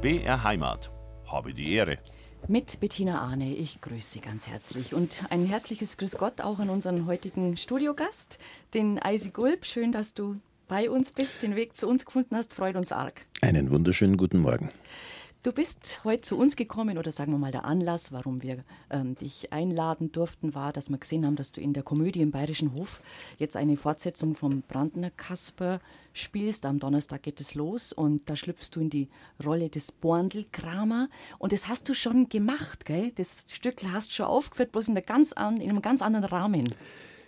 BR Heimat. Habe die Ehre. Mit Bettina Arne, ich grüße Sie ganz herzlich. Und ein herzliches Grüß Gott auch an unseren heutigen Studiogast, den Eisi Gulb. Schön, dass du bei uns bist, den Weg zu uns gefunden hast, freut uns arg. Einen wunderschönen guten Morgen. Du bist heute zu uns gekommen oder sagen wir mal der Anlass, warum wir ähm, dich einladen durften, war, dass wir gesehen haben, dass du in der Komödie im Bayerischen Hof jetzt eine Fortsetzung vom Brandner Kasper spielst. Am Donnerstag geht es los und da schlüpfst du in die Rolle des Borndelkramer und das hast du schon gemacht, gell? Das Stück hast du schon aufgeführt, bloß in, ganz an, in einem ganz anderen Rahmen.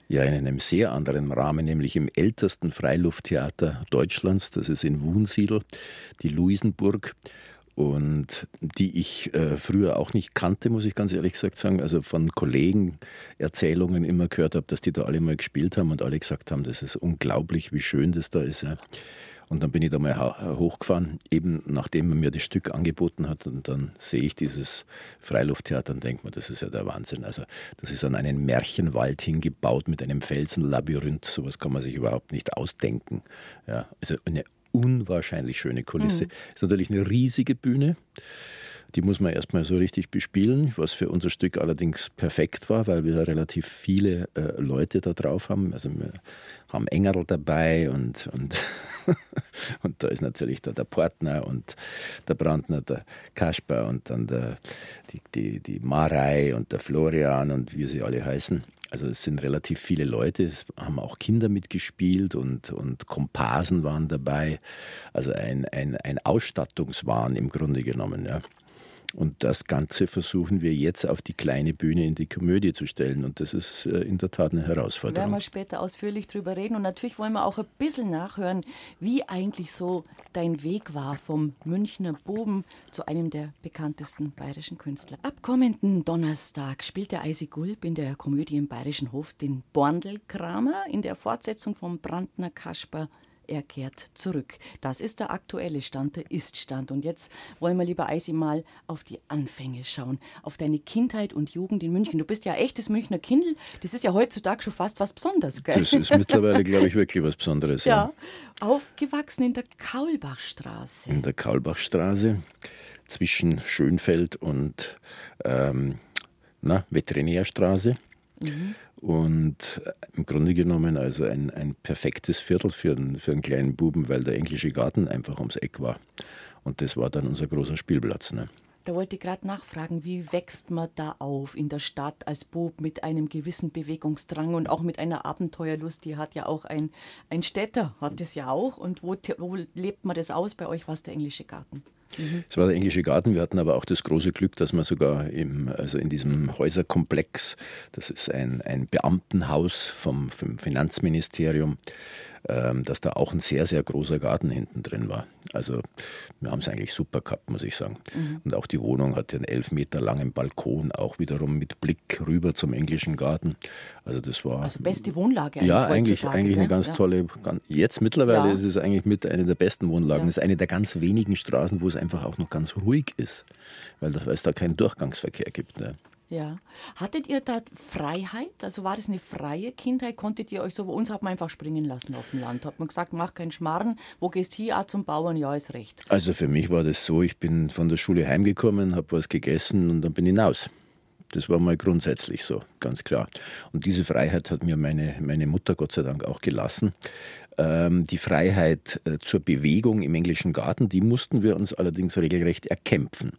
Ja, in einem sehr anderen Rahmen, nämlich im ältesten Freilufttheater Deutschlands. Das ist in Wunsiedel, die Luisenburg und die ich äh, früher auch nicht kannte, muss ich ganz ehrlich gesagt sagen. Also von Kollegen Erzählungen immer gehört habe, dass die da alle mal gespielt haben und alle gesagt haben, das ist unglaublich, wie schön das da ist. Ja. Und dann bin ich da mal hochgefahren, eben nachdem man mir das Stück angeboten hat. Und dann sehe ich dieses Freilufttheater und denke mir, das ist ja der Wahnsinn. Also, das ist an einen Märchenwald hingebaut mit einem Felsenlabyrinth. Sowas kann man sich überhaupt nicht ausdenken. Ja, also eine unwahrscheinlich schöne Kulisse. Mhm. Ist natürlich eine riesige Bühne. Die muss man erstmal so richtig bespielen, was für unser Stück allerdings perfekt war, weil wir relativ viele äh, Leute da drauf haben. Also wir haben Engerl dabei und, und, und da ist natürlich da der Partner und der Brandner, der Kasper und dann der, die, die, die Marei und der Florian und wie sie alle heißen. Also es sind relativ viele Leute, es haben auch Kinder mitgespielt und, und Komparsen waren dabei. Also ein, ein, ein Ausstattungswahn im Grunde genommen. Ja. Und das Ganze versuchen wir jetzt auf die kleine Bühne in die Komödie zu stellen. Und das ist äh, in der Tat eine Herausforderung. Da werden wir später ausführlich drüber reden. Und natürlich wollen wir auch ein bisschen nachhören, wie eigentlich so dein Weg war vom Münchner Buben zu einem der bekanntesten bayerischen Künstler. Ab kommenden Donnerstag spielt der Eisi Gulb in der Komödie im Bayerischen Hof den Borndelkramer in der Fortsetzung vom Brandner Kasper er kehrt zurück. Das ist der aktuelle Stand, der Ist-Stand. Und jetzt wollen wir lieber Eisi mal auf die Anfänge schauen, auf deine Kindheit und Jugend in München. Du bist ja echtes Münchner Kindl. Das ist ja heutzutage schon fast was Besonderes, gell? Das ist mittlerweile, glaube ich, wirklich was Besonderes. Ja. ja. Aufgewachsen in der Kaulbachstraße. In der Kaulbachstraße zwischen Schönfeld und ähm, na, Veterinärstraße. Mhm. Und äh, im Grunde genommen also ein, ein perfektes Viertel für einen, für einen kleinen Buben, weil der englische Garten einfach ums Eck war. Und das war dann unser großer Spielplatz. Ne? Da wollte ich gerade nachfragen, wie wächst man da auf in der Stadt als Bub mit einem gewissen Bewegungsdrang und auch mit einer Abenteuerlust? Die hat ja auch ein, ein Städter, hat es ja auch. Und wo, wo lebt man das aus? Bei euch war es der englische Garten. Mhm. Es war der englische Garten. Wir hatten aber auch das große Glück, dass wir sogar im, also in diesem Häuserkomplex, das ist ein, ein Beamtenhaus vom, vom Finanzministerium, dass da auch ein sehr, sehr großer Garten hinten drin war. Also wir haben es eigentlich super gehabt, muss ich sagen. Mhm. Und auch die Wohnung hatte einen elf Meter langen Balkon, auch wiederum mit Blick rüber zum englischen Garten. Also das war... Also beste Wohnlage eigentlich Ja, eigentlich, eigentlich eine ganz ja. tolle... Jetzt mittlerweile ja. ist es eigentlich mit einer der besten Wohnlagen. Es ja. ist eine der ganz wenigen Straßen, wo es einfach auch noch ganz ruhig ist, weil, weil es da keinen Durchgangsverkehr gibt. Ne? Ja. Hattet ihr da Freiheit? Also war das eine freie Kindheit? Konntet ihr euch so, bei uns hat man einfach springen lassen auf dem Land. Hat man gesagt, mach keinen Schmarren, wo gehst hier? Ah, zum Bauern, ja, ist recht. Also für mich war das so, ich bin von der Schule heimgekommen, habe was gegessen und dann bin ich hinaus. Das war mal grundsätzlich so, ganz klar. Und diese Freiheit hat mir meine, meine Mutter Gott sei Dank auch gelassen. Ähm, die Freiheit äh, zur Bewegung im englischen Garten, die mussten wir uns allerdings regelrecht erkämpfen.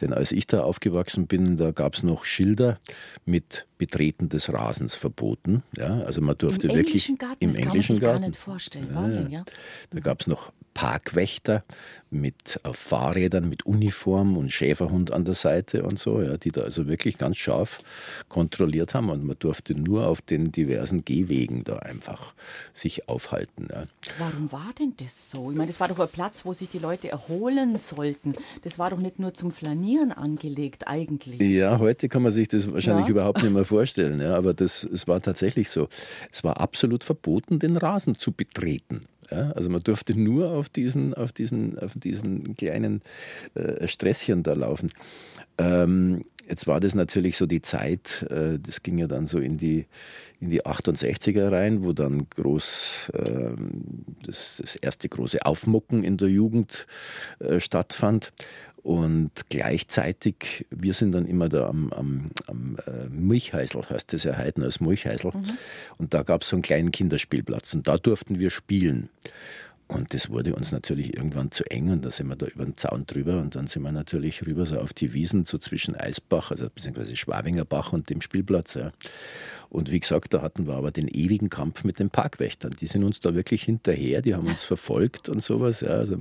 Denn als ich da aufgewachsen bin, da gab es noch Schilder mit Betreten des Rasens verboten. Ja, also man durfte Im wirklich englischen Garten, im das englischen kann man sich Garten. gar nicht vorstellen. Wahnsinn, ja. Da gab es noch Parkwächter mit auf Fahrrädern mit Uniform und Schäferhund an der Seite und so, ja, die da also wirklich ganz scharf kontrolliert haben und man durfte nur auf den diversen Gehwegen da einfach sich aufhalten. Ja. Warum war denn das so? Ich meine, das war doch ein Platz, wo sich die Leute erholen sollten. Das war doch nicht nur zum Flanieren angelegt eigentlich. Ja, heute kann man sich das wahrscheinlich ja. überhaupt nicht mehr vorstellen, ja, aber das, es war tatsächlich so. Es war absolut verboten, den Rasen zu betreten. Ja, also man durfte nur auf diesen, auf diesen, auf diesen kleinen äh, Stresschen da laufen. Ähm, jetzt war das natürlich so die Zeit, äh, das ging ja dann so in die, in die 68er rein, wo dann groß äh, das, das, erste große Aufmucken in der Jugend äh, stattfand. Und gleichzeitig, wir sind dann immer da am, am, am äh, Milchheisel, heißt das ja heute als Milchheisel. Mhm. Und da gab es so einen kleinen Kinderspielplatz und da durften wir spielen. Und das wurde uns natürlich irgendwann zu eng und da sind wir da über den Zaun drüber und dann sind wir natürlich rüber so auf die Wiesen, so zwischen Eisbach, also beziehungsweise Schwabinger Bach und dem Spielplatz. Ja. Und wie gesagt, da hatten wir aber den ewigen Kampf mit den Parkwächtern. Die sind uns da wirklich hinterher, die haben uns verfolgt und sowas. Ja, also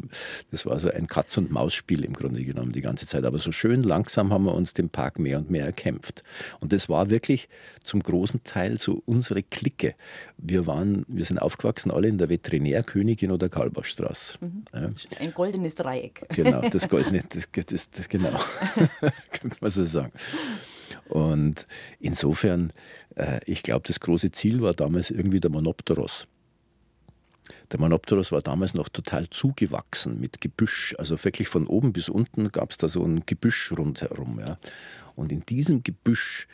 das war so ein Katz-und-Maus-Spiel im Grunde genommen die ganze Zeit. Aber so schön langsam haben wir uns den Park mehr und mehr erkämpft. Und das war wirklich zum großen Teil so unsere Clique. Wir waren, wir sind aufgewachsen alle in der Veterinärkönigin oder Kalbachstraße. Mhm. Ja. Ein goldenes Dreieck. Genau, das goldene, das, das, das genau, könnte man so sagen. Und insofern, ich glaube, das große Ziel war damals irgendwie der Monopteros. Der Monopteros war damals noch total zugewachsen mit Gebüsch. Also wirklich von oben bis unten gab es da so ein Gebüsch rundherum. Ja. Und in diesem Gebüsch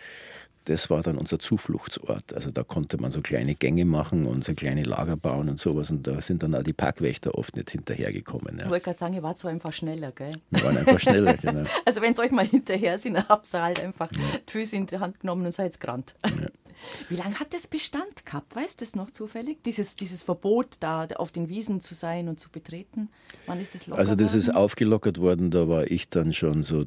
das war dann unser Zufluchtsort. Also da konnte man so kleine Gänge machen und so kleine Lager bauen und sowas. Und da sind dann auch die Parkwächter oft nicht hinterhergekommen. Ja. Ich wollte gerade sagen, ihr wart so einfach schneller, gell? Wir waren einfach schneller, genau. Also wenn es euch mal hinterher sind, habt ihr halt einfach ja. die Füße in die Hand genommen und seid gerannt. Ja. Wie lange hat das Bestand gehabt? Weißt du das noch zufällig? Dieses, dieses Verbot, da auf den Wiesen zu sein und zu betreten? Wann ist es locker Also das worden? ist aufgelockert worden, da war ich dann schon so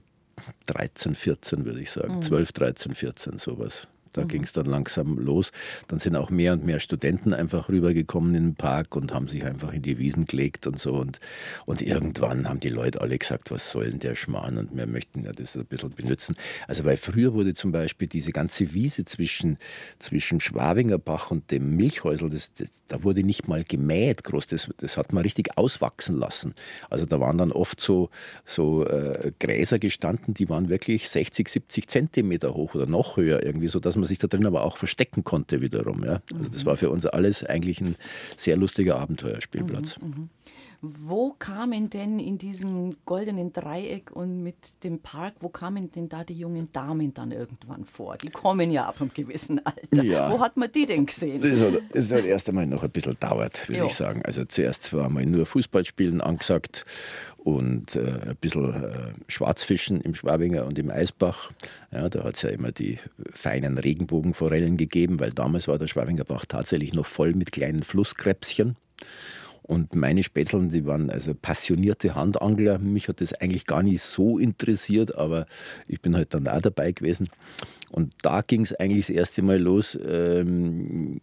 13, 14 würde ich sagen. Mhm. 12, 13, 14, sowas. Da mhm. ging es dann langsam los. Dann sind auch mehr und mehr Studenten einfach rübergekommen in den Park und haben sich einfach in die Wiesen gelegt und so. Und, und irgendwann haben die Leute alle gesagt, was soll denn der Schmarrn? Und wir möchten ja das ein bisschen benutzen. Also weil früher wurde zum Beispiel diese ganze Wiese zwischen, zwischen Schwabinger Bach und dem Milchhäusl, das, das, da wurde nicht mal gemäht groß. Das, das hat man richtig auswachsen lassen. Also da waren dann oft so, so äh, Gräser gestanden, die waren wirklich 60, 70 Zentimeter hoch oder noch höher irgendwie, so dass man man sich da drin aber auch verstecken konnte wiederum. Ja. Also das war für uns alles eigentlich ein sehr lustiger Abenteuerspielplatz. Mhm, mh. Wo kamen denn in diesem goldenen Dreieck und mit dem Park, wo kamen denn da die jungen Damen dann irgendwann vor? Die kommen ja ab einem gewissen Alter. Ja. Wo hat man die denn gesehen? Das hat, das hat erst einmal noch ein bisschen dauert, würde ich sagen. Also zuerst war mal nur Fußballspielen angesagt und äh, ein bisschen äh, Schwarzfischen im Schwabinger und im Eisbach. Ja, da hat es ja immer die feinen Regenbogenforellen gegeben, weil damals war der Schwabinger Bach tatsächlich noch voll mit kleinen Flusskrebschen. Und meine Spätzeln, die waren also passionierte Handangler. Mich hat das eigentlich gar nicht so interessiert, aber ich bin halt dann auch dabei gewesen. Und da ging es eigentlich das erste Mal los. Ähm,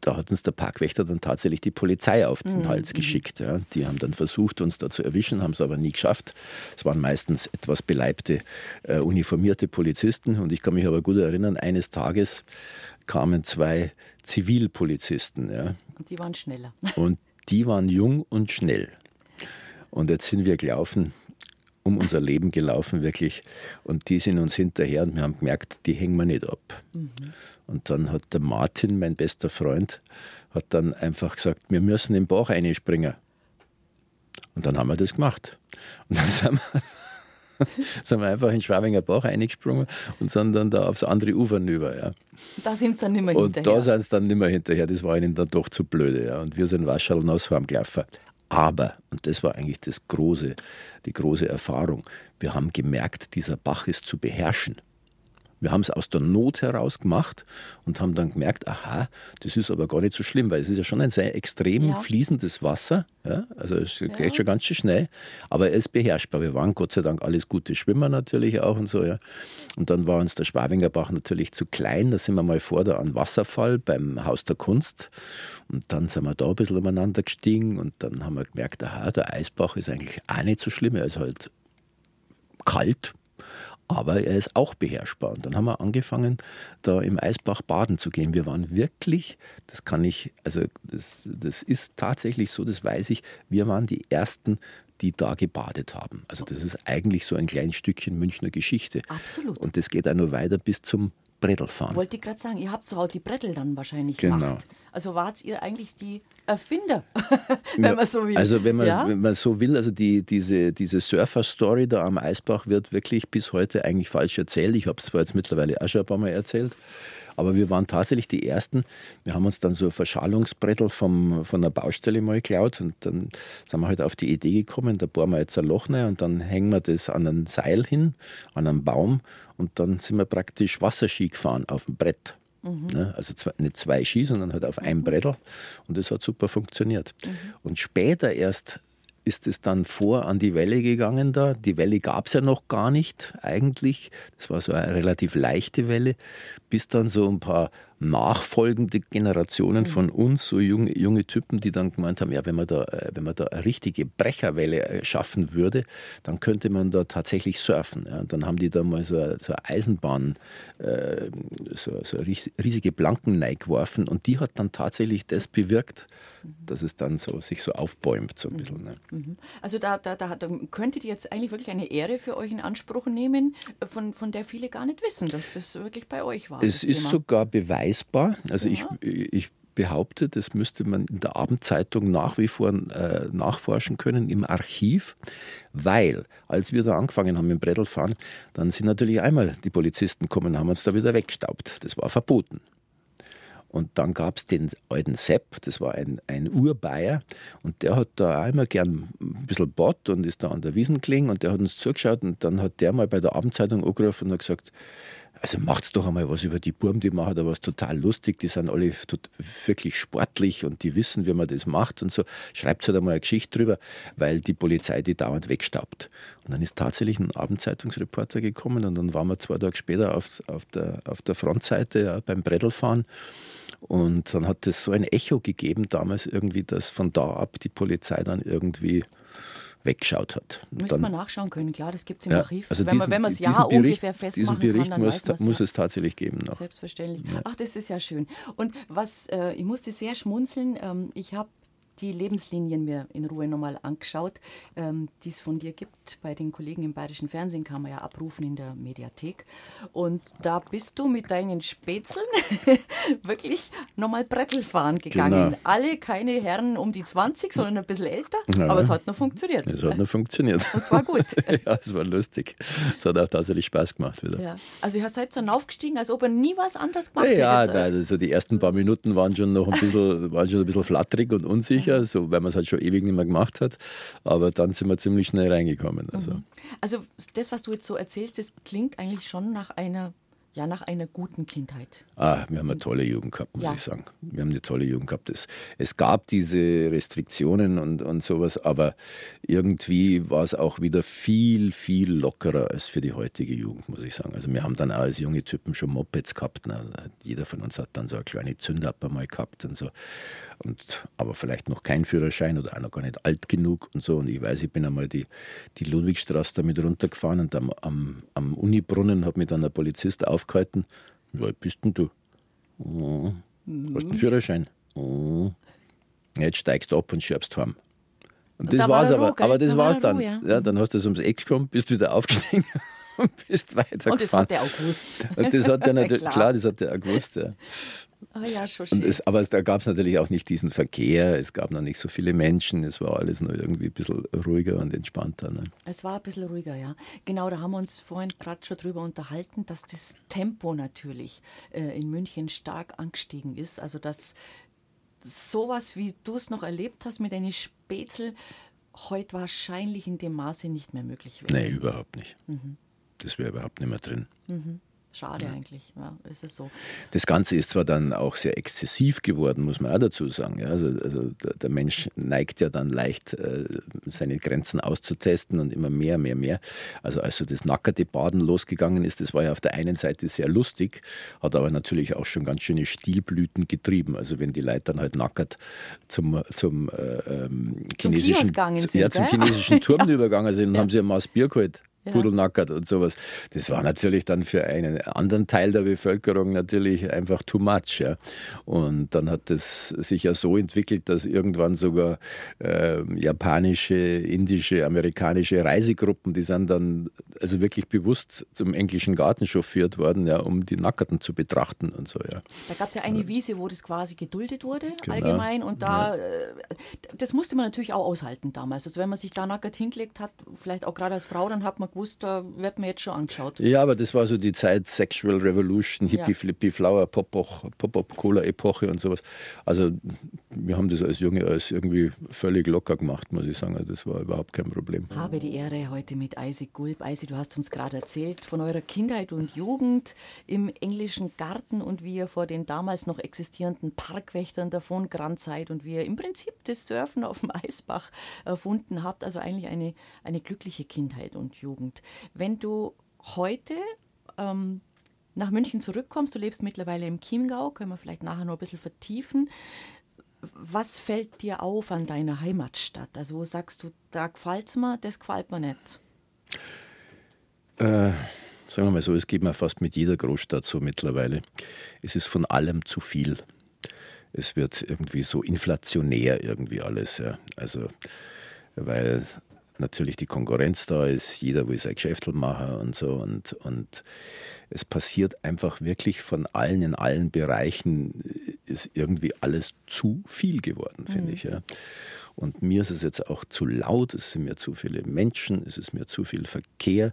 da hat uns der Parkwächter dann tatsächlich die Polizei auf den mhm. Hals geschickt. Ja. Die haben dann versucht, uns da zu erwischen, haben es aber nie geschafft. Es waren meistens etwas beleibte, äh, uniformierte Polizisten. Und ich kann mich aber gut erinnern, eines Tages kamen zwei Zivilpolizisten. Ja. Und die waren schneller. Und die waren jung und schnell. Und jetzt sind wir gelaufen, um unser Leben gelaufen, wirklich. Und die sind uns hinterher und wir haben gemerkt, die hängen wir nicht ab. Mhm. Und dann hat der Martin, mein bester Freund, hat dann einfach gesagt, wir müssen im Bach einspringen. Und dann haben wir das gemacht. Und dann sind wir, sind wir einfach in Schwabinger Bach eingesprungen und sind dann da aufs andere Ufer rüber. Ja. Da sind sie dann nicht mehr hinterher. Und da sind sie dann nicht mehr hinterher. Das war ihnen dann doch zu blöde. Ja. Und wir sind Wascherl nass gelaufen. Aber, und das war eigentlich das große, die große Erfahrung, wir haben gemerkt, dieser Bach ist zu beherrschen. Wir haben es aus der Not heraus gemacht und haben dann gemerkt, aha, das ist aber gar nicht so schlimm, weil es ist ja schon ein sehr extrem ja. fließendes Wasser. Ja? Also es geht ja. schon ganz schön schnell, aber er ist beherrschbar. Wir waren Gott sei Dank alles gute Schwimmer natürlich auch und so. Ja. Und dann war uns der Schwabinger Bach natürlich zu klein. Da sind wir mal vor da an Wasserfall beim Haus der Kunst. Und dann sind wir da ein bisschen umeinander gestiegen und dann haben wir gemerkt, aha, der Eisbach ist eigentlich auch nicht so schlimm. Er ist halt kalt, aber er ist auch beherrschbar. Und dann haben wir angefangen, da im Eisbach baden zu gehen. Wir waren wirklich, das kann ich, also das, das ist tatsächlich so, das weiß ich, wir waren die Ersten, die da gebadet haben. Also das ist eigentlich so ein kleines Stückchen Münchner Geschichte. Absolut. Und das geht auch noch weiter bis zum Brettel fahren. Wollte ich gerade sagen, ihr habt so auch die Brettel dann wahrscheinlich genau. gemacht. Also wart ihr eigentlich die Erfinder, wenn ja, man so will. Also wenn man, ja? wenn man so will, also die, diese, diese Surfer-Story da am Eisbach wird wirklich bis heute eigentlich falsch erzählt. Ich habe es zwar jetzt mittlerweile auch schon ein paar Mal erzählt, Aber wir waren tatsächlich die Ersten. Wir haben uns dann so ein Verschalungsbrettel vom, von der Baustelle mal geklaut und dann sind wir halt auf die Idee gekommen, da bohren wir jetzt ein Loch rein und dann hängen wir das an ein Seil hin, an einen Baum und dann sind wir praktisch Wasserski gefahren auf dem Brett. Mhm. Ne? Also zwei, nicht zwei Ski, sondern halt auf einem Brettel. Und das hat super funktioniert. Mhm. Und später erst ist es dann vor an die Welle gegangen da. Die Welle gab es ja noch gar nicht eigentlich. Das war so eine relativ leichte Welle, bis dann so ein paar nachfolgende Generationen von mhm. uns, so junge, junge Typen, die dann gemeint haben, ja, wenn man da, äh, wenn man da eine richtige Brecherwelle äh, schaffen würde, dann könnte man da tatsächlich surfen. Ja. Und dann haben die da mal so eine, so eine Eisenbahn, äh, so, so eine riesige Planken geworfen und die hat dann tatsächlich das bewirkt, dass es dann so, sich so aufbäumt, so ein bisschen. Ne? Mhm. Also da, da, da, da, könntet ihr jetzt eigentlich wirklich eine Ehre für euch in Anspruch nehmen, von, von der viele gar nicht wissen, dass das wirklich bei euch war. Es ist Thema. sogar beweisbar. Also ja. ich, ich behaupte, das müsste man in der Abendzeitung nach wie vor äh, nachforschen können im Archiv, weil als wir da angefangen haben im Brettelfahren, dann sind natürlich einmal die Polizisten gekommen und haben uns da wieder weggestaubt. Das war verboten. Und dann gab es den alten Sepp, das war ein, ein Urbayer, und der hat da einmal gern ein bisschen Bott und ist da an der Wiesen gelegen und der hat uns zugeschaut und dann hat der mal bei der Abendzeitung angerufen und hat gesagt, also macht's doch einmal was über die Burm, die machen da was total lustig, die sind alle wirklich sportlich und die wissen, wie man das macht und so. Schreibt halt einmal eine Geschichte drüber, weil die Polizei die dauernd wegstaubt. Und dann ist tatsächlich ein Abendzeitungsreporter gekommen und dann waren wir zwei Tage später auf, auf, der, auf der Frontseite ja, beim Brettelfahren und dann hat es so ein Echo gegeben damals irgendwie, dass von da ab die Polizei dann irgendwie weggeschaut hat. Müsste man nachschauen können, klar, das gibt es im ja, Archiv. Also wenn diesen, man es ja ungefähr festmachen diesen Bericht kann, muss, muss ja. es tatsächlich geben. Noch. Selbstverständlich. Ja. Ach, das ist ja schön. Und was, äh, ich musste sehr schmunzeln, ähm, ich habe die Lebenslinien mir in Ruhe nochmal angeschaut, ähm, die es von dir gibt. Bei den Kollegen im Bayerischen Fernsehen kann man ja abrufen in der Mediathek. Und da bist du mit deinen Spätzeln wirklich nochmal Brettel fahren gegangen. Genau. Alle keine Herren um die 20, sondern ein bisschen älter. Ja. Aber es hat noch funktioniert. Es hat noch funktioniert. Und es war gut. ja, es war lustig. Es hat auch tatsächlich Spaß gemacht wieder. Ja. Also ihr seid dann aufgestiegen, als ob er nie was anderes gemacht hätte. Ja, da, also die ersten paar Minuten waren schon noch ein bisschen, waren schon ein bisschen flatterig und unsicher sicher, so, weil man es halt schon ewig nicht mehr gemacht hat. Aber dann sind wir ziemlich schnell reingekommen. Also. Mhm. also das, was du jetzt so erzählst, das klingt eigentlich schon nach einer ja, nach einer guten Kindheit. Ah, wir haben eine tolle Jugend gehabt, muss ja. ich sagen. Wir haben eine tolle Jugend gehabt. Es, es gab diese Restriktionen und, und sowas, aber irgendwie war es auch wieder viel, viel lockerer als für die heutige Jugend, muss ich sagen. Also wir haben dann auch als junge Typen schon Mopeds gehabt. Ne? Jeder von uns hat dann so eine kleine Zündapper mal gehabt und so und aber vielleicht noch kein Führerschein oder auch noch gar nicht alt genug und so. Und ich weiß, ich bin einmal die, die Ludwigstraße damit runtergefahren und am, am, am Unibrunnen hat mich dann ein Polizist aufgehalten. Wie alt bist denn du? Oh, mhm. Hast du einen Führerschein? Oh. Jetzt steigst du ab und scherbst heim. Und, und das da war's aber, aber das da war's war dann. Ruhe, ja. ja. dann hast du es ums Eck gekommen, bist wieder aufgestiegen und bist weitergefahren. Und das hat er auch gewusst. Und das hat er natürlich, klar. klar. das hat er auch gewusst. Ja. Ah ja, schon schön. Es, aber da gab es natürlich auch nicht diesen Verkehr, es gab noch nicht so viele Menschen, es war alles nur irgendwie ein bisschen ruhiger und entspannter. Ne? Es war ein bisschen ruhiger, ja. Genau, da haben wir uns vorhin gerade schon drüber unterhalten, dass das Tempo natürlich äh, in München stark angestiegen ist. Also, dass sowas, wie du es noch erlebt hast mit deinen Spätzl, heute wahrscheinlich in dem Maße nicht mehr möglich wäre. Nee, überhaupt nicht. Mhm. Das wäre überhaupt nicht mehr drin. Mhm. Schade ja. eigentlich, ja, ist es so. Das Ganze ist zwar dann auch sehr exzessiv geworden, muss man auch dazu sagen. Ja, also, also der, Mensch neigt ja dann leicht, äh, seine Grenzen auszutesten und immer mehr, mehr, mehr. Also als so das nackerte Baden losgegangen ist, das war ja auf der einen Seite sehr lustig, hat aber natürlich auch schon ganz schöne Stilblüten getrieben. Also wenn die Leute dann halt nackert zum, zum äh, ähm, chinesischen, zum, sind, ja, zum chinesischen Turm ja. übergegangen sind, dann haben sie ein Maß Bier geholt ja. Pudelnackert und sowas. Das war natürlich dann für einen anderen Teil der Bevölkerung natürlich einfach too much. Ja. Und dann hat es sich ja so entwickelt, dass irgendwann sogar äh, japanische, indische, amerikanische Reisegruppen, die sind dann also wirklich bewusst zum englischen Garten chauffiert worden, ja, um die Nackerten zu betrachten und so, ja. Da gab es ja eine Wiese, wo das quasi geduldet wurde, genau. allgemein. Und da, ja. Äh, das musste man natürlich auch aushalten damals. Also wenn man sich da nackert hingelegt hat, vielleicht auch gerade als Frau, dann hat man gewusst, da wird man jetzt schon angeschaut. Ja, aber das war so die Zeit Sexual Revolution, Hippie, ja. Flippy, Flower, Pop-Up-Cola-Epoche und sowas. Also wir haben das als Junge als irgendwie völlig locker gemacht, muss ich sagen. Also das war überhaupt kein Problem. Habe die Ehre heute mit Isaac Gulb. Isaac, du hast uns gerade erzählt von eurer Kindheit und Jugend im englischen Garten und wie ihr vor den damals noch existierenden Parkwächtern davon gerannt seid und wie ihr im Prinzip das Surfen auf dem Eisbach erfunden habt. Also eigentlich eine, eine glückliche Kindheit und Jugend. Wenn du heute ähm, nach München zurückkommst, du lebst mittlerweile im Chiemgau, können wir vielleicht nachher noch ein bisschen vertiefen. Was fällt dir auf an deiner Heimatstadt? Also wo sagst du, da gefällt es mir, das gefällt mir nicht? Äh, sagen wir mal so, es geht mir fast mit jeder Großstadt so mittlerweile. Es ist von allem zu viel. Es wird irgendwie so inflationär irgendwie alles. Ja. Also, weil natürlich die Konkurrenz da ist, jeder will sein Geschäft machen und so. Und, und es passiert einfach wirklich von allen in allen Bereichen, ist irgendwie alles zu viel geworden, finde mhm. ich. Ja. Und mir ist es jetzt auch zu laut, es sind mir zu viele Menschen, es ist mir zu viel Verkehr.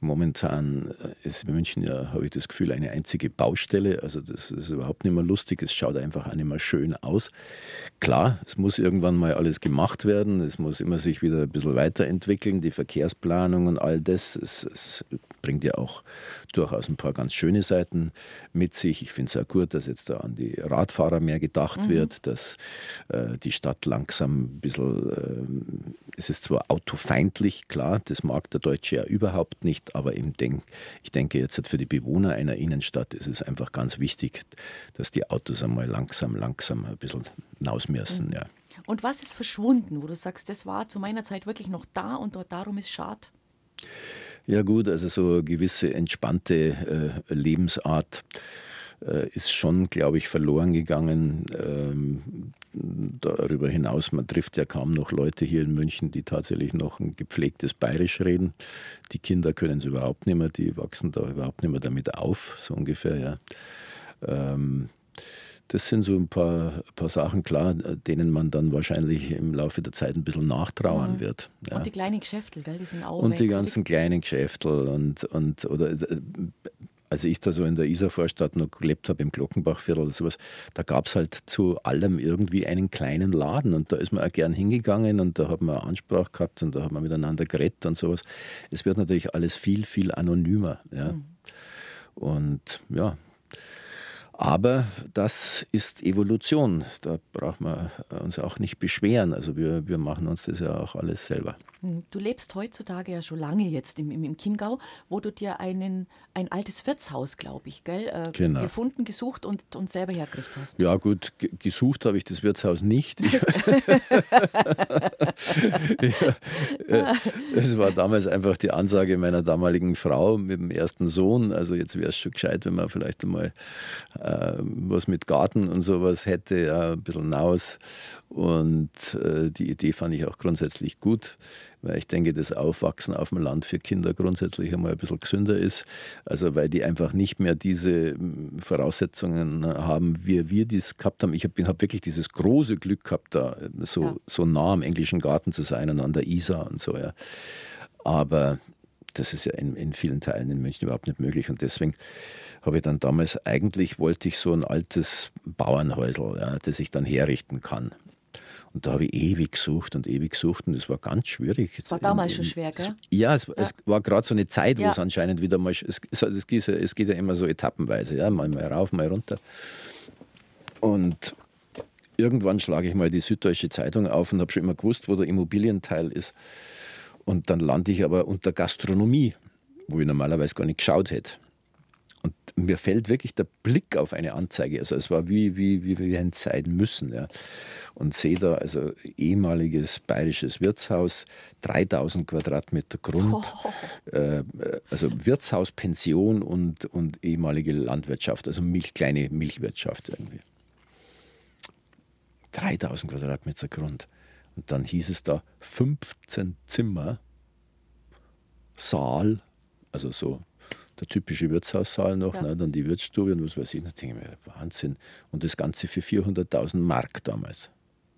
Momentan äh, ist München ja, habe ich das Gefühl, eine einzige Baustelle. Also das ist überhaupt nicht mehr lustig. Es schaut einfach auch nicht mehr schön aus. Klar, es muss irgendwann mal alles gemacht werden. Es muss immer sich wieder ein bisschen weiterentwickeln. Die Verkehrsplanung und all das. Es, es bringt ja auch durchaus ein paar ganz schöne Seiten mit sich. Ich finde es auch gut, dass jetzt da an die Radfahrer mehr gedacht mhm. wird, dass äh, die Stadt langsam ein bisschen, äh, es ist zwar autofeindlich, klar, das mag der Deutsche ja überhaupt nicht, aber ich, denk, ich denke jetzt für die Bewohner einer Innenstadt ist es einfach ganz wichtig, dass die Autos einmal langsam, langsam ein bisschen hinaus müssen. Mhm. Ja. Und was ist verschwunden, wo du sagst, das war zu meiner Zeit wirklich noch da und darum ist schade? Ja gut, also so eine gewisse entspannte äh, Lebensart äh, ist schon, glaube ich, verloren gegangen. Darüber hinaus, man trifft ja kaum noch Leute hier in München, die tatsächlich noch ein gepflegtes Bayerisch reden. Die Kinder können es überhaupt nicht mehr, die wachsen da überhaupt nicht mehr damit auf, so ungefähr, ja. Ähm, das sind so ein paar, paar Sachen, klar, denen man dann wahrscheinlich im Laufe der Zeit ein bisschen nachtrauern mhm. wird. Ja. Und die kleinen Geschäfte, gell, die sind auch Und die ganzen die kleinen Geschäfte und, und oder äh, als ich da so in der Isarvorstadt noch gelebt habe, im Glockenbachviertel oder sowas, da gab es halt zu allem irgendwie einen kleinen Laden und da ist man auch gern hingegangen und da hat man Ansprache gehabt und da hat man miteinander geredet und sowas. Es wird natürlich alles viel, viel anonymer. Ja. Mhm. Und ja, aber das ist Evolution. Da braucht man uns auch nicht beschweren. Also wir, wir machen uns das ja auch alles selber. Hm, du lebst heutzutage ja schon lange jetzt im, im, im Chiemgau, wo du dir einen, ein altes Wirtshaus, glaube ich, gell, äh, genau. gefunden, gesucht und, und selber hergekriegt hast. Ja gut, gesucht habe ich das Wirtshaus nicht. ja, äh, es war damals einfach die Ansage meiner damaligen Frau mit dem ersten Sohn. Also jetzt wäre es schon gescheit, wenn man vielleicht einmal was mit Garten und sowas hätte, ja, ein bisschen hinaus. Und äh, die Idee fand ich auch grundsätzlich gut weil ich denke, das Aufwachsen auf dem Land für Kinder grundsätzlich einmal ein bisschen gesünder ist. Also weil die einfach nicht mehr diese hm, Voraussetzungen haben, wie wir dies gehabt haben. Ich habe hab wirklich dieses große Glück gehabt, da so, ja. so nah am englischen Garten zu sein und an der Isar und so. Ja. Aber das ist ja in, in vielen Teilen in München überhaupt nicht möglich und deswegen habe ich dann damals, eigentlich wollte ich so ein altes Bauernhäusel, ja, das ich dann herrichten kann. Und da habe ich ewig gesucht und ewig gesucht und es war ganz schwierig. Es war damals in, in, schon schwer, gell? Ja, es, ja. es war gerade so eine Zeit, wo ja. es anscheinend wieder mal, es, es, es, geht ja, es geht ja immer so etappenweise, ja, mal, mal rauf, mal runter. Und irgendwann schlage ich mal die Süddeutsche Zeitung auf und habe schon immer gewusst, wo der Immobilienteil ist. Und dann lande ich aber unter Gastronomie, wo ich normalerweise gar nicht geschaut hätte. Und mir fällt wirklich der Blick auf eine Anzeige. Also es war wie, wie, wie wir hätten sein müssen. Ja. Und sehe da also ehemaliges bayerisches Wirtshaus, 3000 Quadratmeter Grund, oh. äh, also Wirtshaus, Pension und, und ehemalige Landwirtschaft, also Milch, kleine Milchwirtschaft irgendwie. 3000 Quadratmeter Grund. Und dann hieß es da 15 Zimmer Saal, also so der typische Wirtshaussaal noch, Ja. ne, dann die Wirtsstube und was weiß ich. Da denke ich mir, Wahnsinn. Und das Ganze für 400.000 Mark damals.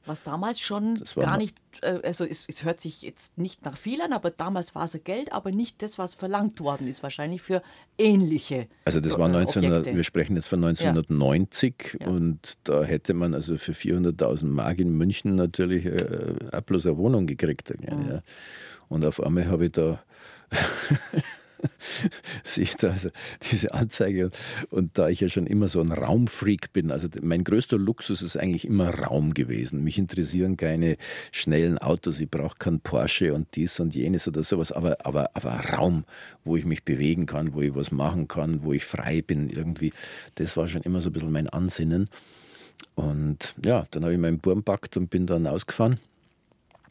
Was damals schon gar nicht, äh, also es, es hört sich jetzt nicht nach viel an, aber damals war es Geld, aber nicht das, was verlangt worden ist, wahrscheinlich für ähnliche Also das war äh, 1900, Objekte. wir sprechen jetzt von 1990 Ja. und da hätte man also für 400.000 Mark in München natürlich äh, auch bloß eine Wohnung gekriegt. Mhm. Ja. Und auf einmal habe ich da sehe ich da also diese Anzeige und da ich ja schon immer so ein Raumfreak bin, also mein größter Luxus ist eigentlich immer Raum gewesen. Mich interessieren keine schnellen Autos, ich brauche keinen Porsche und dies und jenes oder sowas, aber, aber, aber Raum, wo ich mich bewegen kann, wo ich was machen kann, wo ich frei bin irgendwie, das war schon immer so ein bisschen mein Ansinnen. Und ja, dann habe ich meinen Burm packt und bin dann ausgefahren.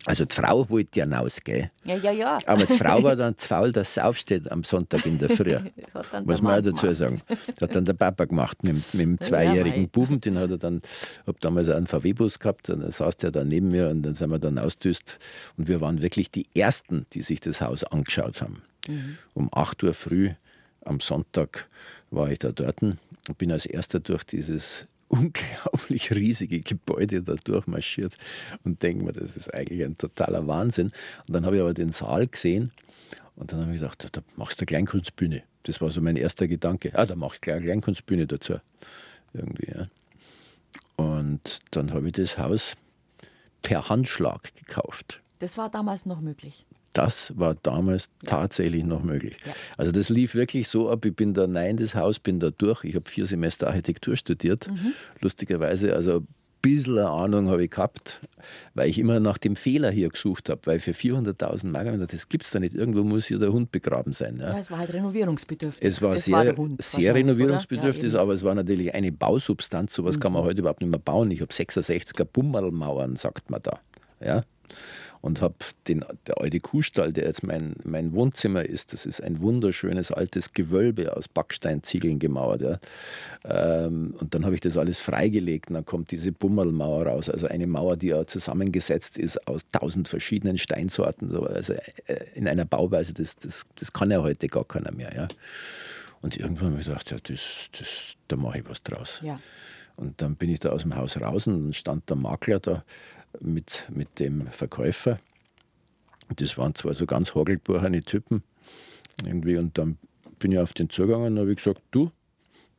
Also die Frau wollte ja raus, gell? Ja, ja, ja. Aber die Frau war dann zu faul, dass sie aufsteht am Sonntag in der Früh. Dann Muss man auch dazu sagen. Das hat dann der Papa gemacht mit, mit dem Ja, zweijährigen mei. Buben. Den hat er dann, habe damals einen VW-Bus gehabt, und dann saß der da neben mir und dann sind wir dann ausdüst. Und wir waren wirklich die Ersten, die sich das Haus angeschaut haben. Mhm. Um 8 Uhr früh am Sonntag war ich da dort und bin als Erster durch dieses unglaublich riesige Gebäude da durchmarschiert und denke mir, das ist eigentlich ein totaler Wahnsinn. Und dann habe ich aber den Saal gesehen und dann habe ich gedacht, da machst du eine Kleinkunstbühne. Das war so mein erster Gedanke. Ah, da mach ich gleich eine Kleinkunstbühne dazu. Irgendwie, ja. Und dann habe ich das Haus per Handschlag gekauft. Das war damals noch möglich. Das war damals tatsächlich noch möglich. Ja. Also das lief wirklich so ab, ich bin da nein in das Haus, bin da durch. Ich habe vier Semester Architektur studiert. Mhm. Lustigerweise, also ein bisschen Ahnung habe ich gehabt, weil ich immer nach dem Fehler hier gesucht habe. Weil für 400.000 Mark, ich das gibt es da nicht. Irgendwo muss hier der Hund begraben sein. Ja. Ja, es war halt renovierungsbedürftig. Es war das sehr, war Hund sehr renovierungsbedürftig? Ja. Mhm. aber es war natürlich eine Bausubstanz. Sowas kann man heute überhaupt nicht mehr bauen. Ich habe 66er Bummerlmauern, sagt man da. Ja? Und habe den der alte Kuhstall, der jetzt mein, mein Wohnzimmer ist, das ist ein wunderschönes altes Gewölbe aus Backsteinziegeln gemauert. Ja? Ähm, und dann habe ich das alles freigelegt und dann kommt diese Bummerlmauer raus. Also eine Mauer, die ja zusammengesetzt ist aus tausend verschiedenen Steinsorten. So. Also äh, in einer Bauweise, das, das, das kann ja heute gar keiner mehr. Ja? Und irgendwann habe ich gedacht, ja, das, das, da mache ich was draus. Ja. Und dann bin ich da aus dem Haus raus und dann stand der Makler da mit, mit dem Verkäufer. Das waren zwar so ganz hagelbuchene Typen irgendwie. Und dann bin ich auf den zugegangen und habe gesagt, du,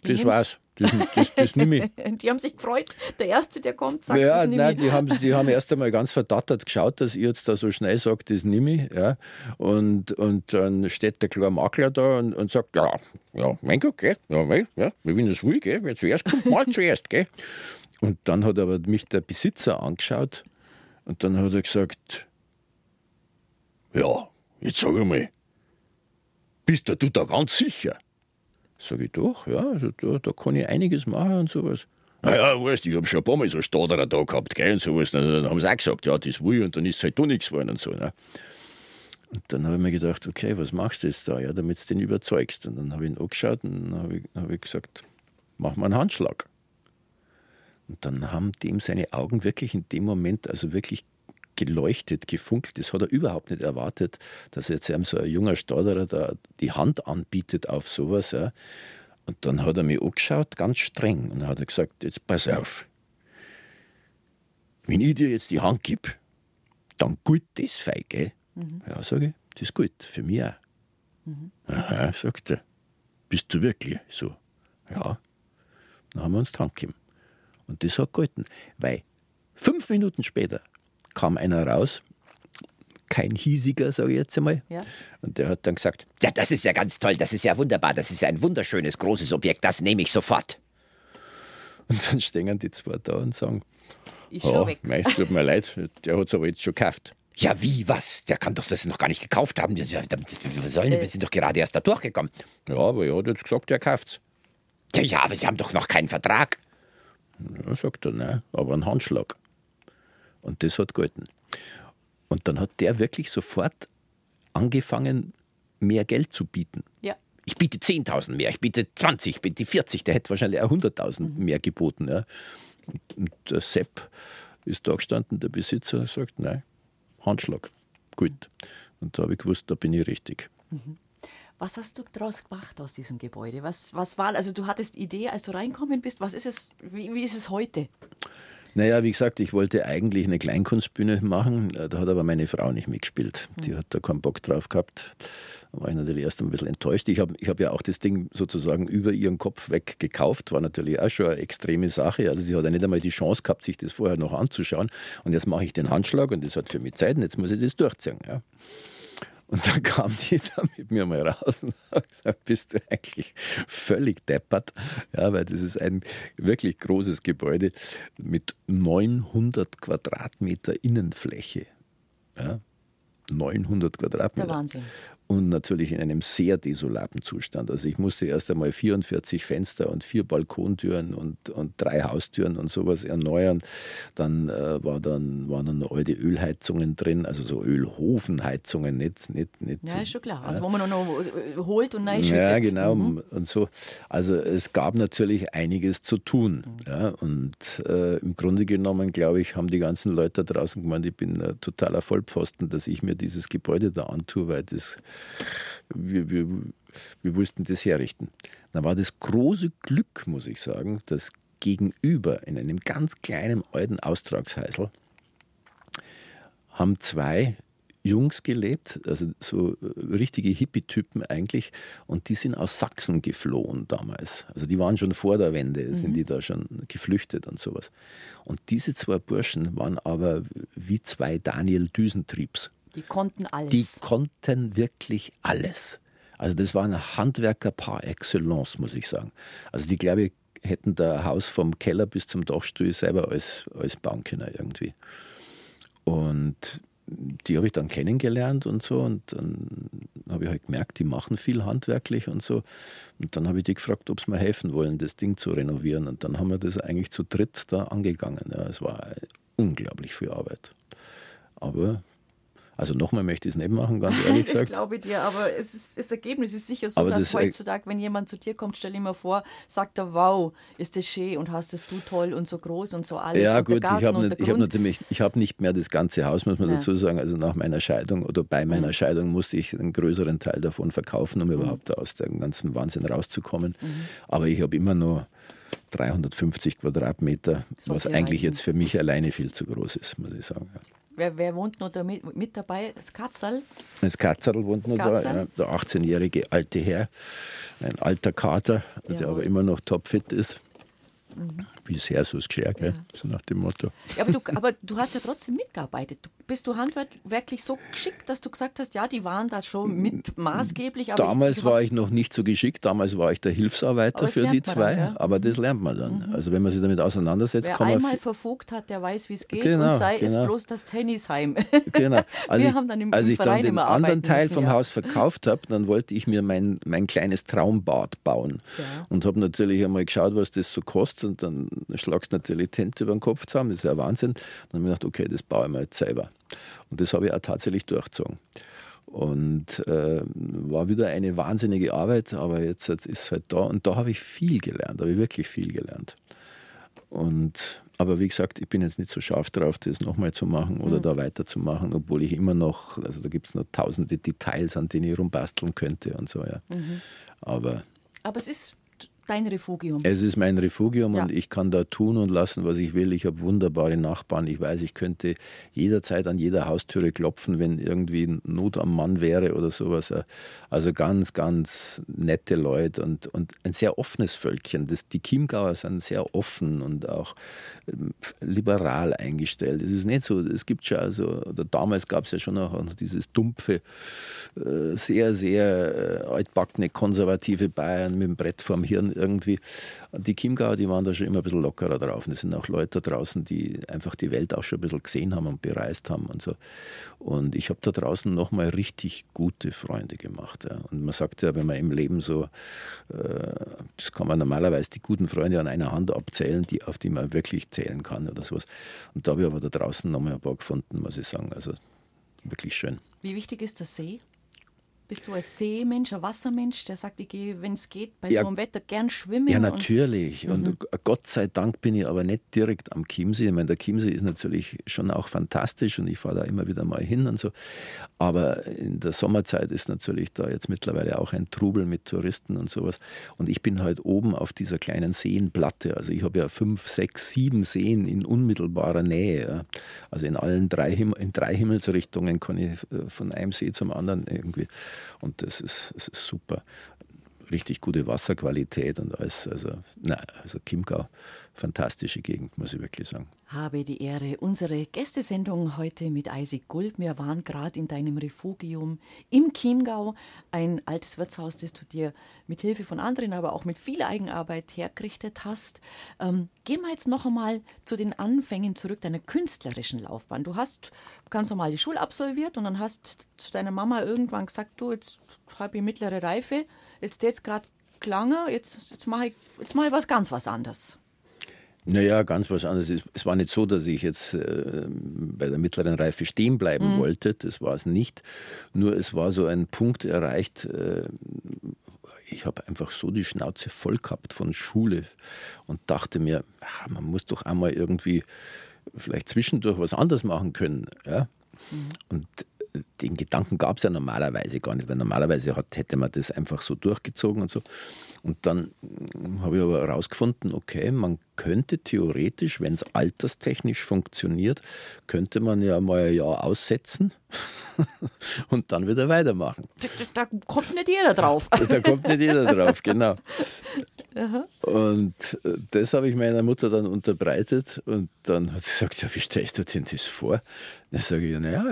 das war's. Das, das, das nimm ich. Die haben sich gefreut. Der Erste, der kommt, sagt, Ja, das nehme nein, ich. die haben, die haben erst einmal ganz verdattert geschaut, dass ich jetzt da so schnell sage, das nimm ich. Ja. Und, und dann steht der kleine Makler da und, und sagt, ja, ja, mein Gott, gell? Ja, mei, ja, wenn das will, gell? Wer zuerst kommt, mal zuerst, gell? Und dann hat aber mich der Besitzer angeschaut und dann hat er gesagt, ja, jetzt sag einmal, bist du da ganz sicher? Sag ich doch, ja, also da, da kann ich einiges machen und sowas. Naja, weißt du, ich habe schon ein paar Mal so Stadler da gehabt, gell, und sowas. Dann, dann haben sie auch gesagt, ja, das will ich, und dann ist halt doch nichts geworden und so. Ne? Und dann habe ich mir gedacht, okay, was machst du jetzt da, ja, damit du den überzeugst. Und dann habe ich ihn angeschaut und dann habe ich, hab ich gesagt, mach mal einen Handschlag. Und dann haben dem seine Augen wirklich in dem Moment, also wirklich geleuchtet, gefunkelt. Das hat er überhaupt nicht erwartet, dass jetzt einem so ein junger Stadlerer da die Hand anbietet auf sowas. Ja. Und dann hat er mich angeschaut, ganz streng, und dann hat er gesagt, jetzt pass auf. Wenn ich dir jetzt die Hand gebe, dann gut das fein, gell? Ja, sage ich, das ist gut, für mich auch. Aha, sagt er. Bist du wirklich so? Ja. Dann haben wir uns die Hand gegeben. Und das hat gehalten, weil fünf Minuten später kam einer raus, kein hiesiger, sage ich jetzt einmal, Ja. und der hat dann gesagt, ja, das ist ja ganz toll, das ist ja wunderbar, das ist ein wunderschönes, großes Objekt, das nehme ich sofort. Und dann stehen die zwei da und sagen, Ist ja, schon weg. mei, tut mir leid, der hat es aber jetzt schon gekauft. Ja, wie, was? Der kann doch das noch gar nicht gekauft haben. Was sollen, wir sind doch gerade erst da durchgekommen. Ja, aber er hat jetzt gesagt, er kauft's. Ja, ja, aber Sie haben doch noch keinen Vertrag. Ja, sagt er, nein, aber einen Handschlag. Und das hat gehalten. Und dann hat der wirklich sofort angefangen, mehr Geld zu bieten. Ja. Ich biete 10.000 mehr, ich biete 20, ich biete 40, der hätte wahrscheinlich auch 100.000 mehr geboten. Ja. Und der Sepp ist da gestanden, der Besitzer sagt, nein, Handschlag, gut. Und da habe ich gewusst, da bin ich richtig. Mhm. Was hast du daraus gemacht aus diesem Gebäude? Was, was war, also du hattest Idee, als du reinkommen bist. Was ist es, wie, wie ist es heute? Naja, wie gesagt, ich wollte eigentlich eine Kleinkunstbühne machen, da hat aber meine Frau nicht mitgespielt. Die hat da keinen Bock drauf gehabt. Da war ich natürlich erst ein bisschen enttäuscht. Ich habe ich hab ja auch das Ding sozusagen über ihren Kopf weg gekauft, war natürlich auch schon eine extreme Sache. Also sie hat ja nicht einmal die Chance gehabt, sich das vorher noch anzuschauen. Und jetzt mache ich den Handschlag und das hat für mich Zeit und jetzt muss ich das durchziehen. Ja. Und dann kam die da mit mir mal raus und hat gesagt, bist du eigentlich völlig deppert? Ja, weil das ist ein wirklich großes Gebäude mit 900 Quadratmeter Innenfläche. Ja, 900 Quadratmeter. Der Wahnsinn und natürlich in einem sehr desolaten Zustand. Also ich musste erst einmal 44 Fenster und vier Balkontüren und, und drei Haustüren und sowas erneuern. Dann, äh, war dann waren dann alte Ölheizungen drin, also so Ölhofenheizungen, nicht, nicht, nicht Ja, ist schon klar. Also wo man noch äh, holt und neu schüttet. Ja, genau. Mhm. Und so. Also es gab natürlich einiges zu tun. Mhm. Ja, und äh, im Grunde genommen, glaube ich, haben die ganzen Leute da draußen gemeint, ich bin ein totaler Vollpfosten, dass ich mir dieses Gebäude da antue, weil das wir, wir, wir mussten das herrichten. Da war das große Glück, muss ich sagen, dass gegenüber in einem ganz kleinen alten Austragshäusl haben zwei Jungs gelebt, also so richtige Hippie-Typen eigentlich, und die sind aus Sachsen geflohen damals. Also die waren schon vor der Wende, sind mhm. die da schon geflüchtet und sowas. Und diese zwei Burschen waren aber wie zwei Daniel Düsentriebs. Die konnten alles. Die konnten wirklich alles. Also das war ein Handwerker par excellence, muss ich sagen. Also die, glaube ich, hätten da Haus vom Keller bis zum Dachstuhl selber alles, alles bauen können irgendwie. Und die habe ich dann kennengelernt und so und dann habe ich halt gemerkt, die machen viel handwerklich und so. Und dann habe ich die gefragt, ob sie mir helfen wollen, das Ding zu renovieren. Und dann haben wir das eigentlich zu dritt da angegangen. Ja, es war unglaublich viel Arbeit. Aber also nochmal möchte ich es nicht machen, ganz ehrlich gesagt. das glaube ich dir, aber es ist, das Ergebnis ist sicher so, aber dass das heutzutage, wenn jemand zu dir kommt, stell dir mal vor, sagt er, wow, ist das schön und hast das du toll und so groß und so alles. Ja gut, ich habe nicht, hab natürlich, ich habe nicht mehr das ganze Haus, muss man ja. dazu sagen. Also nach meiner Scheidung oder bei meiner mhm. Scheidung musste ich einen größeren Teil davon verkaufen, um mhm. überhaupt aus dem ganzen Wahnsinn rauszukommen. Mhm. Aber ich habe immer noch 350 Quadratmeter, so was eigentlich jetzt für mich alleine viel zu groß ist, muss ich sagen. Wer, wer wohnt noch da mit, mit dabei? Das Katzerl? Das Katzerl wohnt das noch Katzerl? da, der 18-jährige alte Herr, ein alter Kater, der aber immer noch topfit ist. Mhm. Bisher so das Geschirr, ja. so nach dem Motto. Ja, aber, du, aber du hast ja trotzdem mitgearbeitet. Du, bist du handwerklich so geschickt, dass du gesagt hast, ja, die waren da schon mit maßgeblich. damals war ich noch nicht so geschickt, damals war ich der Hilfsarbeiter für die zwei, dann, ja? aber das lernt man dann. Mhm. Also wenn man sich damit auseinandersetzt, Wer kann man... einmal verfugt hat, der weiß, wie es geht genau, und sei genau. es bloß das Tennisheim. Genau. Als Wir ich, haben dann im, als ich dann den anderen Teil müssen, vom ja. Haus verkauft habe, dann wollte ich mir mein, mein kleines Traumbad bauen und habe natürlich einmal geschaut, was das so kostet und dann schlagst du natürlich Tente über den Kopf zusammen, das ist ja Wahnsinn. Dann habe ich gedacht, okay, das baue ich mir jetzt selber. Und das habe ich auch tatsächlich durchgezogen. Und äh, war wieder eine wahnsinnige Arbeit, aber jetzt, jetzt ist es halt da. Und da habe ich viel gelernt, habe ich wirklich viel gelernt. Und, aber wie gesagt, ich bin jetzt nicht so scharf drauf, das nochmal zu machen oder mhm. da weiterzumachen, obwohl ich immer noch, also da gibt es noch tausende Details, an denen ich rumbasteln könnte und so, ja. Mhm. Aber, aber es ist dein Refugium. Es ist mein Refugium ja. und ich kann da tun und lassen, was ich will. Ich habe wunderbare Nachbarn. Ich weiß, ich könnte jederzeit an jeder Haustüre klopfen, wenn irgendwie Not am Mann wäre oder sowas. Also ganz, ganz nette Leute und, und ein sehr offenes Völkchen. Das, die Chiemgauer sind sehr offen und auch ähm, liberal eingestellt. Es ist nicht so, es gibt schon, also, oder damals gab es ja schon noch dieses dumpfe, äh, sehr, sehr äh, altbackene, konservative Bayern mit dem Brett vorm Hirn irgendwie. Die Chiemgauer, die waren da schon immer ein bisschen lockerer drauf. Und es sind auch Leute da draußen, die einfach die Welt auch schon ein bisschen gesehen haben und bereist haben und so. Und ich habe da draußen nochmal richtig gute Freunde gemacht. Ja. Und man sagt ja, wenn man im Leben so, äh, das kann man normalerweise die guten Freunde an einer Hand abzählen, die, auf die man wirklich zählen kann oder sowas. Und da habe ich aber da draußen nochmal ein paar gefunden, muss ich sagen. Also wirklich schön. Wie wichtig ist der See? Bist du ein Seemensch, ein Wassermensch, der sagt, ich gehe, wenn es geht, bei ja, so einem Wetter gern schwimmen? Ja, natürlich. Und, und mhm. Gott sei Dank bin ich aber nicht direkt am Chiemsee. Ich meine, der Chiemsee ist natürlich schon auch fantastisch und ich fahre da immer wieder mal hin und so. Aber in der Sommerzeit ist natürlich da jetzt mittlerweile auch ein Trubel mit Touristen und sowas. Und ich bin halt oben auf dieser kleinen Seenplatte. Also ich habe ja fünf, sechs, sieben Seen in unmittelbarer Nähe. Also in allen drei, in drei Himmelsrichtungen kann ich äh, von einem See zum anderen irgendwie. Und das ist, das ist super. Richtig gute Wasserqualität und alles. Also, na, also Chiemgau, fantastische Gegend, muss ich wirklich sagen. Habe die Ehre. Unsere Gästesendung heute mit Isaac Gulb. Wir waren gerade in deinem Refugium im Chiemgau, ein altes Wirtshaus, das du dir mit Hilfe von anderen, aber auch mit viel Eigenarbeit hergerichtet hast. Ähm, gehen wir jetzt noch einmal zu den Anfängen zurück deiner künstlerischen Laufbahn. Du hast ganz normal die Schule absolviert und dann hast zu deiner Mama irgendwann gesagt, du, jetzt habe ich mittlere Reife, jetzt jetzt gerade klanger, jetzt, jetzt mache ich, jetzt mach ich was ganz was anderes. Naja, ganz was anderes. Es war nicht so, dass ich jetzt äh, bei der mittleren Reife stehen bleiben mhm. wollte. Das war es nicht. Nur es war so ein Punkt erreicht. Äh, ich habe einfach so die Schnauze voll gehabt von Schule und dachte mir, ach, man muss doch einmal irgendwie vielleicht zwischendurch was anderes machen können. Ja? Mhm. Und den Gedanken gab es ja normalerweise gar nicht, weil normalerweise hat, hätte man das einfach so durchgezogen und so. Und dann hm, habe ich aber herausgefunden, okay, man könnte theoretisch, wenn es alterstechnisch funktioniert, könnte man ja mal ein Jahr aussetzen und dann wieder weitermachen. Da, da, kommt nicht jeder drauf. da kommt nicht jeder drauf, genau. Und äh, das habe ich meiner Mutter dann unterbreitet und dann hat sie gesagt, ja, wie stellst du denn das vor? Dann sage ich, naja,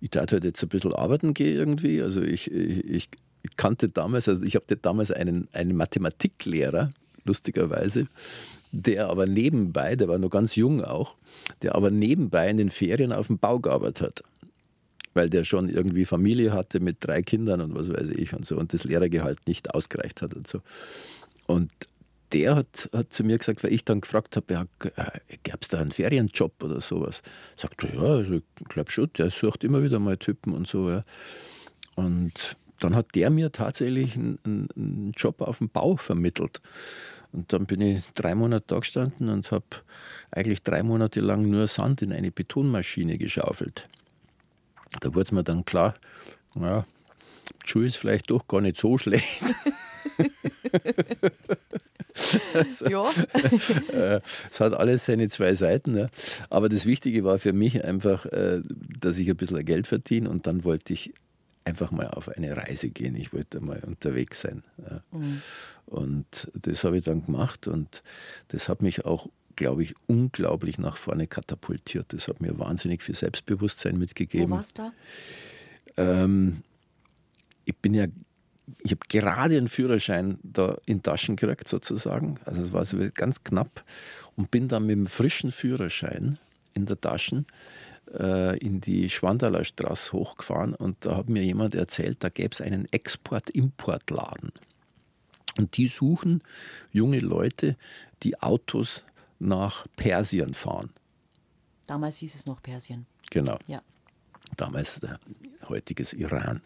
ich darf halt jetzt ein bisschen arbeiten gehen irgendwie. Also ich, ich, ich kannte damals, also ich hatte damals einen, einen Mathematiklehrer, lustigerweise, der aber nebenbei, der war noch ganz jung auch, der aber nebenbei in den Ferien auf dem Bau gearbeitet hat. Weil der schon irgendwie Familie hatte mit drei Kindern und was weiß ich und so und das Lehrergehalt nicht ausgereicht hat und so. Und der hat, hat zu mir gesagt, weil ich dann gefragt habe, ja, gab es da einen Ferienjob oder sowas? Sagt er, ja, also ich glaube schon, der sucht immer wieder mal Typen und so. Ja. Und dann hat der mir tatsächlich einen, einen Job auf dem Bau vermittelt. Und dann bin ich drei Monate da gestanden und habe eigentlich drei Monate lang nur Sand in eine Betonmaschine geschaufelt. Da wurde es mir dann klar, ja, Schuh ist vielleicht doch gar nicht so schlecht. Also, ja. Äh, es hat alles seine zwei Seiten. Ja. Aber das Wichtige war für mich einfach, äh, dass ich ein bisschen Geld verdiene und dann wollte ich einfach mal auf eine Reise gehen. Ich wollte mal unterwegs sein. Ja. Mhm. Und das habe ich dann gemacht und das hat mich auch, glaube ich, unglaublich nach vorne katapultiert. Das hat mir wahnsinnig viel Selbstbewusstsein mitgegeben. Wo warst du da? Ähm, ich bin ja ich habe gerade einen Führerschein da in Taschen gekriegt, sozusagen. Also es war so ganz knapp. Und bin dann mit dem frischen Führerschein in der Taschen äh, in die Schwandaler Straße hochgefahren und da hat mir jemand erzählt, da gäbe es einen Export-Import-Laden. Und die suchen junge Leute, die Autos nach Persien fahren. Damals hieß es noch Persien. Genau. Ja. Damals der, heutiges Iran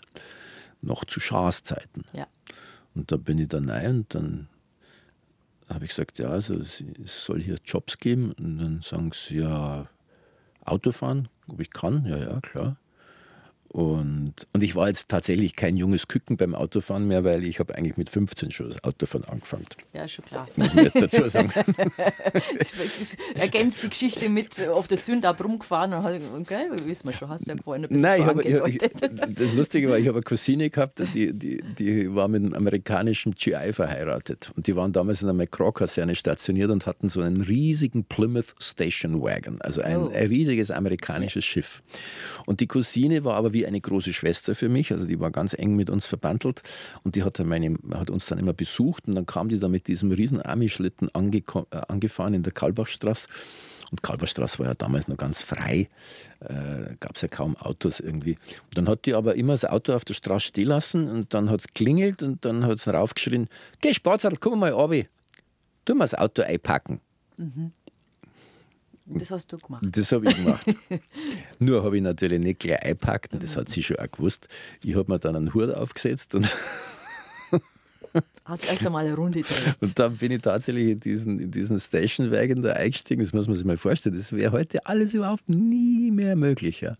noch zu Schahs Zeiten. Ja. Und da bin ich dann rein und dann habe ich gesagt, ja, also es soll hier Jobs geben. Und dann sagen sie, ja, Autofahren, ob ich kann, ja, ja, klar. Und, und ich war jetzt tatsächlich kein junges Küken beim Autofahren mehr, weil ich habe eigentlich mit 15 schon das Autofahren angefangen. Ja, schon klar. Muss man jetzt dazu sagen. ergänzt die Geschichte mit äh, auf der Zündab rumgefahren und halt, okay, wissen wir schon, hast du ja vorhin ein bisschen Nein, ich hab, ich, ich, Das Lustige war, ich habe eine Cousine gehabt, die, die, die war mit einem amerikanischen GI verheiratet. Und die waren damals in einer McCraw-Kaserne stationiert und hatten so einen riesigen Plymouth Station Wagon, also ein, oh. ein riesiges amerikanisches. Schiff. Und die Cousine war aber wie eine große Schwester für mich, also die war ganz eng mit uns verbandelt und die hat, meine, hat uns dann immer besucht und dann kam die da mit diesem riesen Army-Schlitten ange, äh, angefahren in der Kalbachstraße. Und Kalberstraße war ja damals noch ganz frei, äh, gab es ja kaum Autos irgendwie. Und dann hat die aber immer das Auto auf der Straße stehen lassen und dann hat es klingelt und dann hat es raufgeschrien: Geh, Spatzerl, komm mal runter, tu mal das Auto einpacken. Mhm. Das hast du gemacht. Das habe ich gemacht. Nur habe ich natürlich nicht gleich eingepackt und das hat sie schon auch gewusst. Ich habe mir dann einen Hut aufgesetzt und Hast erst einmal eine Runde gedreht. Und dann bin ich tatsächlich in diesen, in diesen Stationwagen da eingestiegen. Das muss man sich mal vorstellen. Das wäre heute alles überhaupt nie mehr möglich. Ja.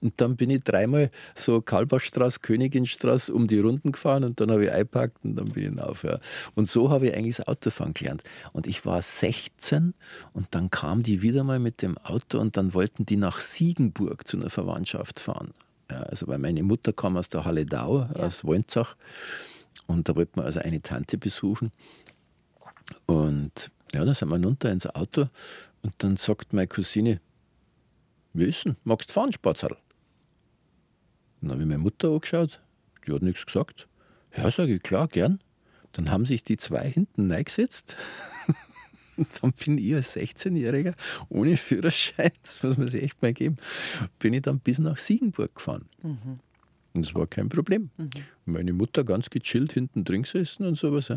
Und dann bin ich dreimal so Kalbachstraße, Königinstraße um die Runden gefahren und dann habe ich eingepackt und dann bin ich auf. Ja. Und so habe ich eigentlich das Autofahren gelernt. Und ich war 16 und dann kam die wieder mal mit dem Auto und dann wollten die nach Siegenburg zu einer Verwandtschaft fahren. Ja, also weil meine Mutter kam aus der Halledau, ja. aus Wolnzach. Und da wollten wir also eine Tante besuchen. Und ja, dann sind wir runter ins Auto und dann sagt meine Cousine, wie ist denn? Magst du fahren, Spatzerl? Dann habe ich meine Mutter angeschaut, die hat nichts gesagt. Ja, sage ich, klar, gern. Dann haben sich die zwei hinten reingesetzt. Und dann bin ich als 16-Jähriger ohne Führerschein, das muss man sich echt mal geben, bin ich dann bis nach Siegenburg gefahren. Mhm. Und das war kein Problem. Mhm. Meine Mutter ganz gechillt hinten drin gesessen und sowas.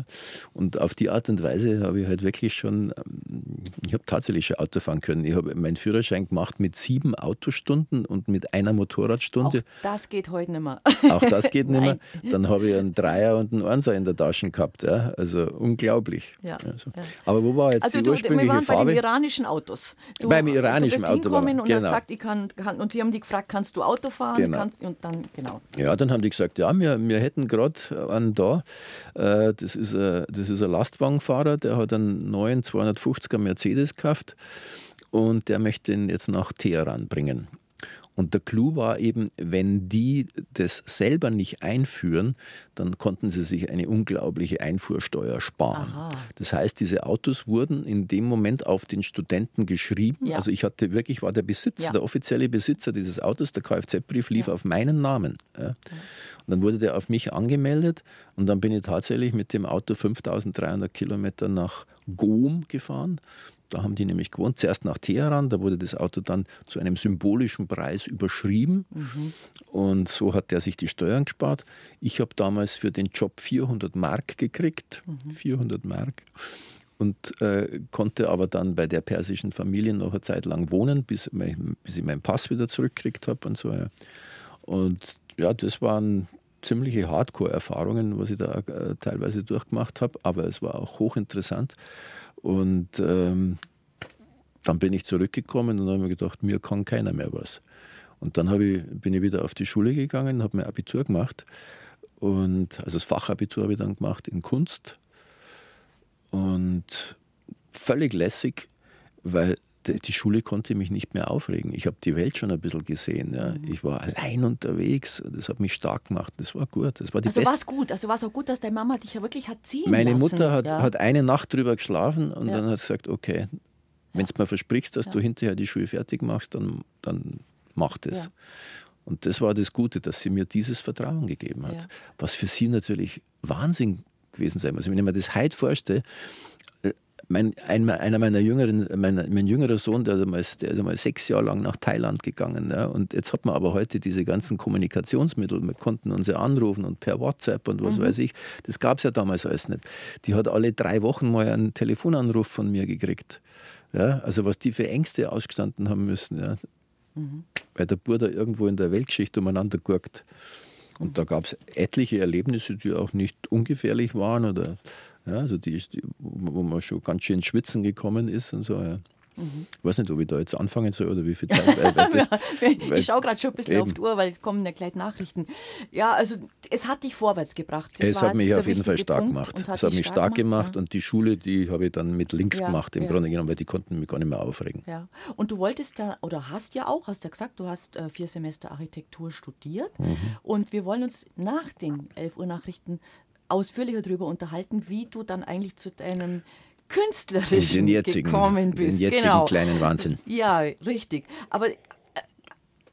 Und auf die Art und Weise habe ich halt wirklich schon, ähm, ich habe tatsächlich schon Auto fahren können. Ich habe meinen Führerschein gemacht mit sieben Autostunden und mit einer Motorradstunde. Auch das geht heute nicht mehr. Auch das geht nicht mehr. Dann habe ich einen Dreier und einen Einser in der Tasche gehabt. Ja. Also unglaublich. Ja, also. ja. Aber wo war jetzt also die du, ursprüngliche wir waren Farbe? bei den iranischen Autos. Du, Beim iranischen du bist Auto. und genau. gesagt, ich kann, kann, und die haben die gefragt, kannst du Auto fahren? Genau. Kann, und dann, genau. Ja, dann haben die gesagt, ja, wir, wir hätten gerade einen da. Äh, das ist ein, das ist ein Lastwagenfahrer, der hat einen neuen 250er Mercedes gekauft und der möchte ihn jetzt nach Teheran bringen. Und der Clou war eben, wenn die das selber nicht einführen, dann konnten sie sich eine unglaubliche Einfuhrsteuer sparen. Aha. Das heißt, diese Autos wurden in dem Moment auf den Studenten geschrieben. Ja. Also ich hatte wirklich, war der Besitzer, ja. der offizielle Besitzer dieses Autos, der Kfz-Brief lief ja. auf meinen Namen. Und dann wurde der auf mich angemeldet und dann bin ich tatsächlich mit dem Auto 5300 Kilometer nach Gom gefahren. Da haben die nämlich gewohnt. Zuerst nach Teheran, da wurde das Auto dann zu einem symbolischen Preis überschrieben. Mhm. Und so hat er sich die Steuern gespart. Ich habe damals für den Job 400 Mark gekriegt. Mhm. 400 Mark. Und äh, konnte aber dann bei der persischen Familie noch eine Zeit lang wohnen, bis, bis ich meinen Pass wieder zurückgekriegt habe und so. Ja. Und ja, das waren ziemliche Hardcore-Erfahrungen, was ich da äh, teilweise durchgemacht habe, aber es war auch hochinteressant. Und ähm, dann bin ich zurückgekommen und habe mir gedacht, mir kann keiner mehr was. Und dann ich, bin ich wieder auf die Schule gegangen, habe mein Abitur gemacht. Und, also das Fachabitur habe ich dann gemacht in Kunst. Und völlig lässig, weil die Schule konnte mich nicht mehr aufregen. Ich habe die Welt schon ein bisschen gesehen. Ja. Mhm. Ich war allein unterwegs. Das hat mich stark gemacht. Das war gut. Das war die also war es gut. Also war es auch gut, dass deine Mama dich ja wirklich hat ziehen Meine lassen. Mutter hat, ja. hat eine Nacht drüber geschlafen und ja. dann hat sie gesagt, okay, wenn du mir versprichst, dass du hinterher die Schule fertig machst, dann, dann mach das. Und das war das Gute, dass sie mir dieses Vertrauen gegeben hat. Was für sie natürlich Wahnsinn gewesen sein muss. Wenn ich mir das heute vorstelle, mein, ein, einer meiner jüngeren, mein, mein jüngerer Sohn, der, der ist einmal sechs Jahre lang nach Thailand gegangen. Ja, und jetzt hat man aber heute diese ganzen Kommunikationsmittel. Wir konnten uns ja anrufen und per WhatsApp und was mhm. weiß ich. Das gab es ja damals alles nicht. Die hat alle drei Wochen mal einen Telefonanruf von mir gekriegt. Ja, also was die für Ängste ausgestanden haben müssen. Ja. Mhm. Weil der Bruder irgendwo in der Weltgeschichte umeinander guckt. Und mhm. da gab es etliche Erlebnisse, die auch nicht ungefährlich waren oder ja, also die, wo man schon ganz schön Schwitzen gekommen ist und so. Ja. Mhm. Ich weiß nicht, ob ich da jetzt anfangen soll oder wie viel Zeit. Ich schaue gerade schon ein bisschen eben. auf die Uhr, weil es kommen ja gleich Nachrichten. Ja, also es hat dich vorwärts gebracht. Das es hat mich auf jeden Fall stark gemacht. Es hat, hat mich stark gemacht, ja. und die Schule, die habe ich dann mit links ja, gemacht im ja. Grunde genommen, weil die konnten mich gar nicht mehr aufregen. Ja. Und du wolltest da, oder hast ja auch, hast ja gesagt, du hast äh, vier Semester Architektur studiert mhm. und wir wollen uns nach den 11 Uhr Nachrichten ausführlicher darüber unterhalten, wie du dann eigentlich zu deinem künstlerischen jetzigen, gekommen bist. Den jetzigen genau. kleinen Wahnsinn. Ja, richtig. Aber äh,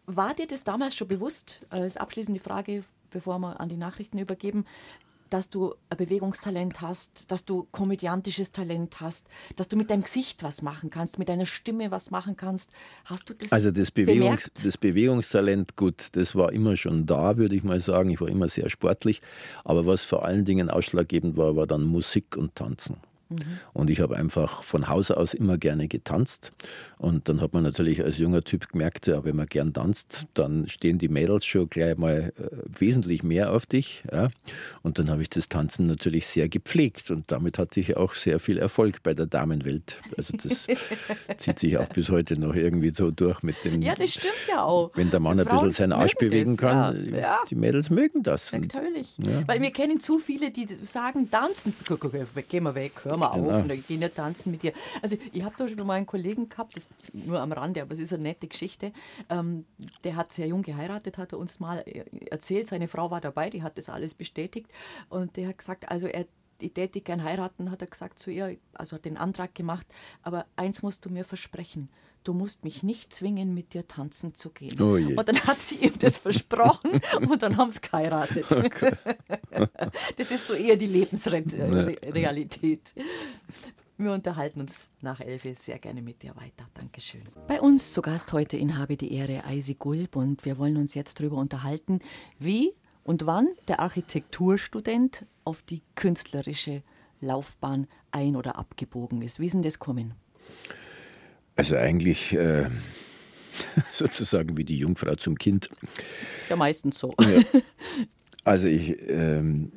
war dir das damals schon bewusst, als abschließende Frage, bevor wir an die Nachrichten übergeben, dass du ein Bewegungstalent hast, dass du komödiantisches Talent hast, dass du mit deinem Gesicht was machen kannst, mit deiner Stimme was machen kannst. Hast du das Also das, Bewegungs, das Bewegungstalent, gut, das war immer schon da, würde ich mal sagen. Ich war immer sehr sportlich. Aber was vor allen Dingen ausschlaggebend war, war dann Musik und Tanzen. Und ich habe einfach von Haus aus immer gerne getanzt. Und dann hat man natürlich als junger Typ gemerkt, ja, wenn man gern tanzt, dann stehen die Mädels schon gleich mal äh, wesentlich mehr auf dich. Ja. Und dann habe ich das Tanzen natürlich sehr gepflegt. Und damit hatte ich auch sehr viel Erfolg bei der Damenwelt. Also das zieht sich auch bis heute noch irgendwie so durch mit dem. Ja, das stimmt ja auch. Wenn der Mann ein bisschen seinen Arsch bewegen kann, ja. Ja. die Mädels mögen das. Natürlich. Ja. Weil wir kennen zu viele, die sagen, tanzen. Geh mal weg, hör mal genau. auf, und ich gehe nicht tanzen mit dir. Also ich habe zum Beispiel mal einen Kollegen gehabt, das nur am Rande, aber es ist eine nette Geschichte. Ähm, der hat sehr jung geheiratet, hat er uns mal äh, erzählt. Seine Frau war dabei, die hat das alles bestätigt. Und der hat gesagt, also er ich täte gern heiraten, hat er gesagt zu ihr, also hat den Antrag gemacht, aber eins musst du mir versprechen, du musst mich nicht zwingen, mit dir tanzen zu gehen. Oh und dann hat sie ihm das versprochen und dann haben sie geheiratet. Okay. das ist so eher die Lebensrealität. Wir unterhalten uns nach elf sehr gerne mit dir weiter. Dankeschön. Bei uns zu Gast heute in Habe die Ehre Eisi Gulb und wir wollen uns jetzt darüber unterhalten, wie und wann der Architekturstudent auf die künstlerische Laufbahn ein- oder abgebogen ist. Wie ist denn das kommen? Also eigentlich äh, sozusagen wie die Jungfrau zum Kind. Ist ja meistens so. Ja. Also ich, ähm,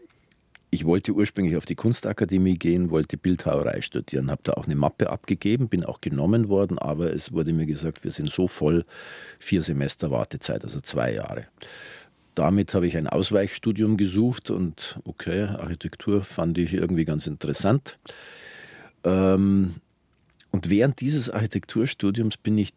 ich wollte ursprünglich auf die Kunstakademie gehen, wollte Bildhauerei studieren, habe da auch eine Mappe abgegeben, bin auch genommen worden, aber es wurde mir gesagt, wir sind so voll, vier Semester Wartezeit, also zwei Jahre. Damit habe ich ein Ausweichstudium gesucht und okay, Architektur fand ich irgendwie ganz interessant. Ähm, und während dieses Architekturstudiums bin ich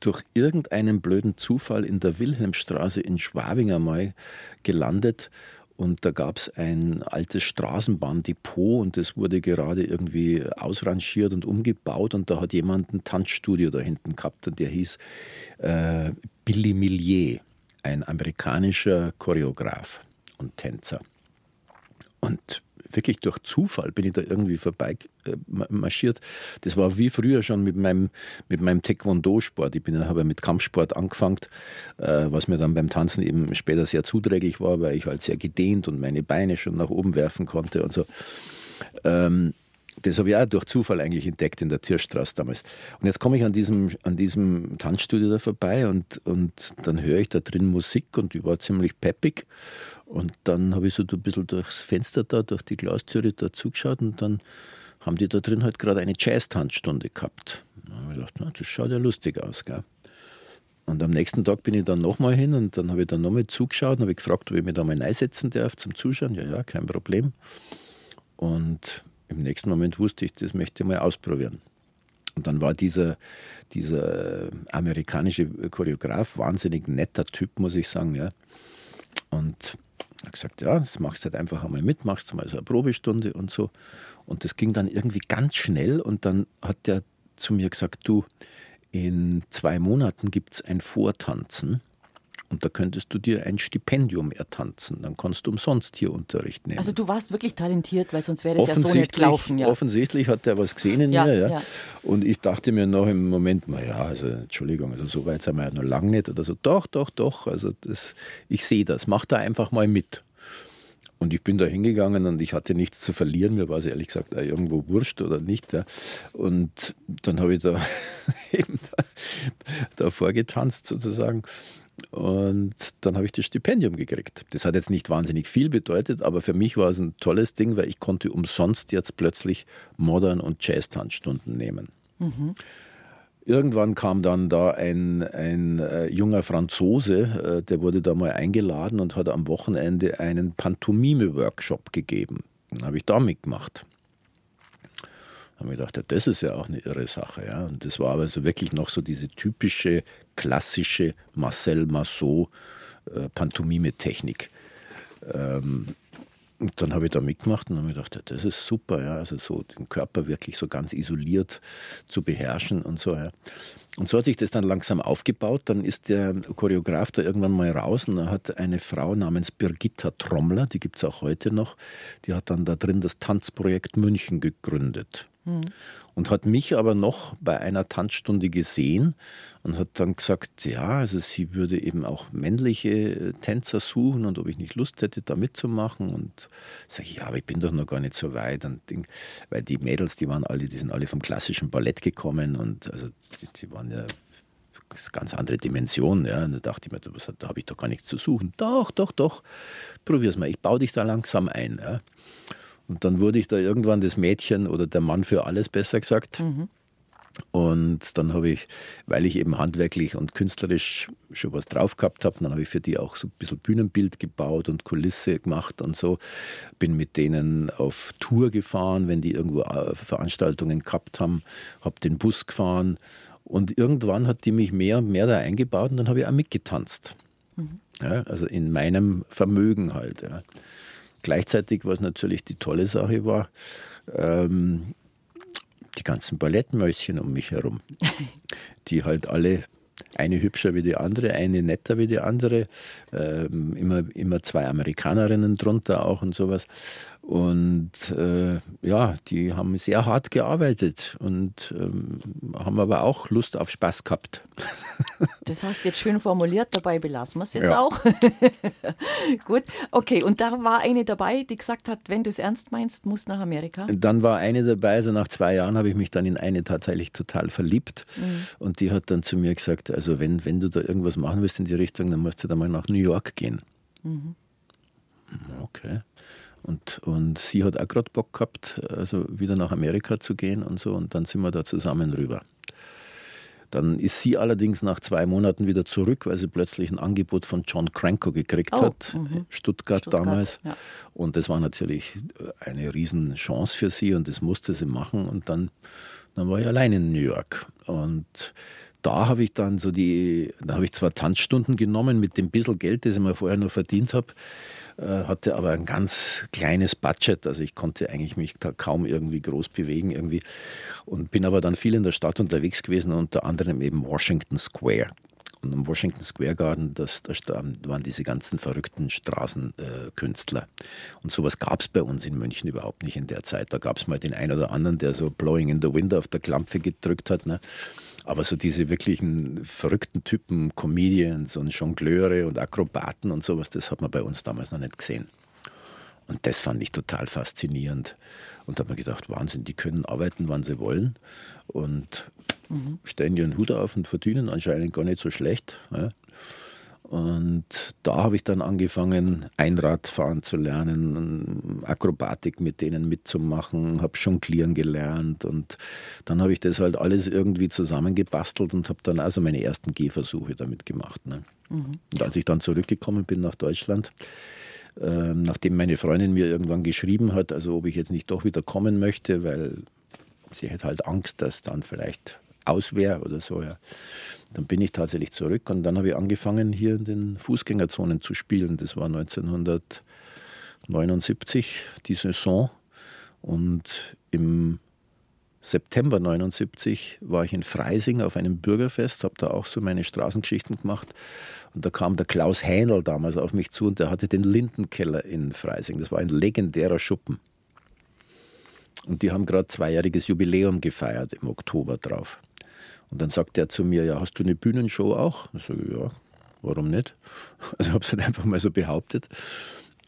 durch irgendeinen blöden Zufall in der Wilhelmstraße in Schwabing einmal gelandet. Und da gab es ein altes Straßenbahndepot und das wurde gerade irgendwie ausrangiert und umgebaut. Und da hat jemand ein Tanzstudio da hinten gehabt und der hieß äh, Billy Millier, ein amerikanischer Choreograf und Tänzer. Und wirklich durch Zufall bin ich da irgendwie vorbei äh, marschiert. Das war wie früher schon mit meinem, mit meinem Taekwondo-Sport. Ich habe mit Kampfsport angefangen, äh, was mir dann beim Tanzen eben später sehr zuträglich war, weil ich halt sehr gedehnt und meine Beine schon nach oben werfen konnte und so. Ähm, das habe ich auch durch Zufall eigentlich entdeckt in der Tierstraße damals. Und jetzt komme ich an diesem, an diesem Tanzstudio da vorbei und, und dann höre ich da drin Musik und die war ziemlich peppig. Und dann habe ich so ein bisschen durchs Fenster da, durch die Glastüre da zugeschaut und dann haben die da drin halt gerade eine Jazz-Tanzstunde gehabt. Da habe ich gedacht, na, das schaut ja lustig aus, gell? Und am nächsten Tag bin ich dann nochmal hin und dann habe ich dann nochmal zugeschaut und habe gefragt, ob ich mich da mal einsetzen darf zum Zuschauen. Ja, ja, kein Problem. Und im nächsten Moment wusste ich, das möchte ich mal ausprobieren. Und dann war dieser, dieser amerikanische Choreograf, wahnsinnig netter Typ, muss ich sagen. Ja. Und habe gesagt, ja, das machst du halt einfach einmal mit, machst du mal so eine Probestunde und so. Und das ging dann irgendwie ganz schnell und dann hat der zu mir gesagt, du, in zwei Monaten gibt es ein Vortanzen und da könntest du dir ein Stipendium ertanzen. Dann kannst du umsonst hier Unterricht nehmen. Also du warst wirklich talentiert, weil sonst wäre das ja so nicht gelaufen. Ja. Offensichtlich hat er was gesehen in ja, mir. Ja. ja. Und ich dachte mir noch im Moment, naja, also Entschuldigung, also so weit sind wir ja noch lange nicht. Oder so, doch, doch, doch. Also das, ich sehe das. Mach da einfach mal mit. Und ich bin da hingegangen und ich hatte nichts zu verlieren. Mir war es ehrlich gesagt irgendwo wurscht oder nicht. Ja. Und dann habe ich da eben da, da vorgetanzt sozusagen. Und dann habe ich das Stipendium gekriegt. Das hat jetzt nicht wahnsinnig viel bedeutet, aber für mich war es ein tolles Ding, weil ich konnte umsonst jetzt plötzlich Modern- und Jazz-Tanzstunden nehmen. Mhm. Irgendwann kam dann da ein, ein äh, junger Franzose, äh, der wurde da mal eingeladen und hat am Wochenende einen Pantomime-Workshop gegeben. Den habe ich da mitgemacht haben wir gedacht, ja, das ist ja auch eine irre Sache. Ja. Und das war aber so wirklich noch so diese typische, klassische Marcel Marceau äh. Ähm, und dann habe ich da mitgemacht und habe mir gedacht, das ist super, ja, also so den Körper wirklich so ganz isoliert zu beherrschen und so. Ja. Und so hat sich das dann langsam aufgebaut. Dann ist der Choreograf da irgendwann mal raus und da hat eine Frau namens Birgitta Trommler, die gibt es auch heute noch, die hat dann da drin das Tanzprojekt München gegründet. Mhm und hat mich aber noch bei einer Tanzstunde gesehen und hat dann gesagt, ja, also sie würde eben auch männliche Tänzer suchen und ob ich nicht Lust hätte, da mitzumachen. Und sage ich, ja, aber ich bin doch noch gar nicht so weit. Und weil die Mädels, die waren alle, die sind alle vom klassischen Ballett gekommen und also die, die waren ja ganz andere Dimension. Ja. Und da dachte ich mir, da habe ich doch gar nichts zu suchen. Doch, doch, doch, probier's mal. Ich baue dich da langsam ein. Ja. Und dann wurde ich da irgendwann das Mädchen oder der Mann für alles, besser gesagt. Mhm. Und dann habe ich, weil ich eben handwerklich und künstlerisch schon was drauf gehabt habe, dann habe ich für die auch so ein bisschen Bühnenbild gebaut und Kulisse gemacht und so. Bin mit denen auf Tour gefahren, wenn die irgendwo äh, Veranstaltungen gehabt haben, habe den Bus gefahren und irgendwann hat die mich mehr und mehr da eingebaut und dann habe ich auch mitgetanzt. Mhm. Ja, also in meinem Vermögen halt. Ja. Gleichzeitig, was natürlich die tolle Sache war, ähm, die ganzen Ballettmäuschen um mich herum, die halt alle eine hübscher wie die andere, eine netter wie die andere, ähm, immer, immer zwei Amerikanerinnen drunter auch und sowas. Und äh, ja, die haben sehr hart gearbeitet und ähm, haben aber auch Lust auf Spaß gehabt. Das hast du jetzt schön formuliert, dabei belassen wir es jetzt ja. auch. Gut, okay, und da war eine dabei, die gesagt hat, wenn du es ernst meinst, musst nach Amerika. Dann war eine dabei, also nach zwei Jahren habe ich mich dann in eine tatsächlich total verliebt. Mhm. Und die hat dann zu mir gesagt, also wenn, wenn du da irgendwas machen willst in die Richtung, dann musst du da mal nach New York gehen. Mhm. Okay. Und, und sie hat auch gerade Bock gehabt, also wieder nach Amerika zu gehen und so. Und dann sind wir da zusammen rüber. Dann ist sie allerdings nach zwei Monaten wieder zurück, weil sie plötzlich ein Angebot von John Cranko gekriegt oh, hat, mh. Stuttgart, Stuttgart, damals. Ja. Und das war natürlich eine Riesenchance für sie und das musste sie machen. Und dann, dann war ich allein in New York. Und da habe ich dann so die, da habe ich zwar Tanzstunden genommen mit dem bisschen Geld, das ich mir vorher noch verdient habe, hatte aber ein ganz kleines Budget, also ich konnte eigentlich mich da kaum irgendwie groß bewegen irgendwie und bin aber dann viel in der Stadt unterwegs gewesen, unter anderem eben Washington Square. Und im Washington Square Garden, das, das waren diese ganzen verrückten Straßenkünstler. Äh, und sowas gab es bei uns in München überhaupt nicht in der Zeit. Da gab es mal den einen oder anderen, der so Blowing in the Wind auf der Klampfe gedrückt hat. Ne? Aber so diese wirklichen verrückten Typen, Comedians und Jongleure und Akrobaten und sowas, das hat man bei uns damals noch nicht gesehen. Und das fand ich total faszinierend. Und da habe mir gedacht, Wahnsinn, die können arbeiten, wann sie wollen. Und mhm. stellen ihren Hut auf und verdienen anscheinend gar nicht so schlecht. Ja. Und da habe ich dann angefangen, Einradfahren zu lernen, Akrobatik mit denen mitzumachen, habe Jonglieren gelernt und dann habe ich das halt alles irgendwie zusammengebastelt und habe dann also meine ersten Gehversuche damit gemacht. Ne? Mhm. Und als ich dann zurückgekommen bin nach Deutschland, äh, nachdem meine Freundin mir irgendwann geschrieben hat, also ob ich jetzt nicht doch wieder kommen möchte, weil sie hätte halt Angst, dass dann vielleicht aus wäre oder so, ja dann bin ich tatsächlich zurück und dann habe ich angefangen, hier in den Fußgängerzonen zu spielen. Das war 1979 die Saison. Und im September 79 war ich in Freising auf einem Bürgerfest, habe da auch so meine Straßengeschichten gemacht. Und da kam der Klaus Hähnel damals auf mich zu und der hatte den Lindenkeller in Freising. Das war ein legendärer Schuppen. Und die haben gerade zweijähriges Jubiläum gefeiert im Oktober drauf. Und dann sagt er zu mir, ja, hast du eine Bühnenshow auch? Ich sage, ja, warum nicht? Also habe es halt einfach mal so behauptet.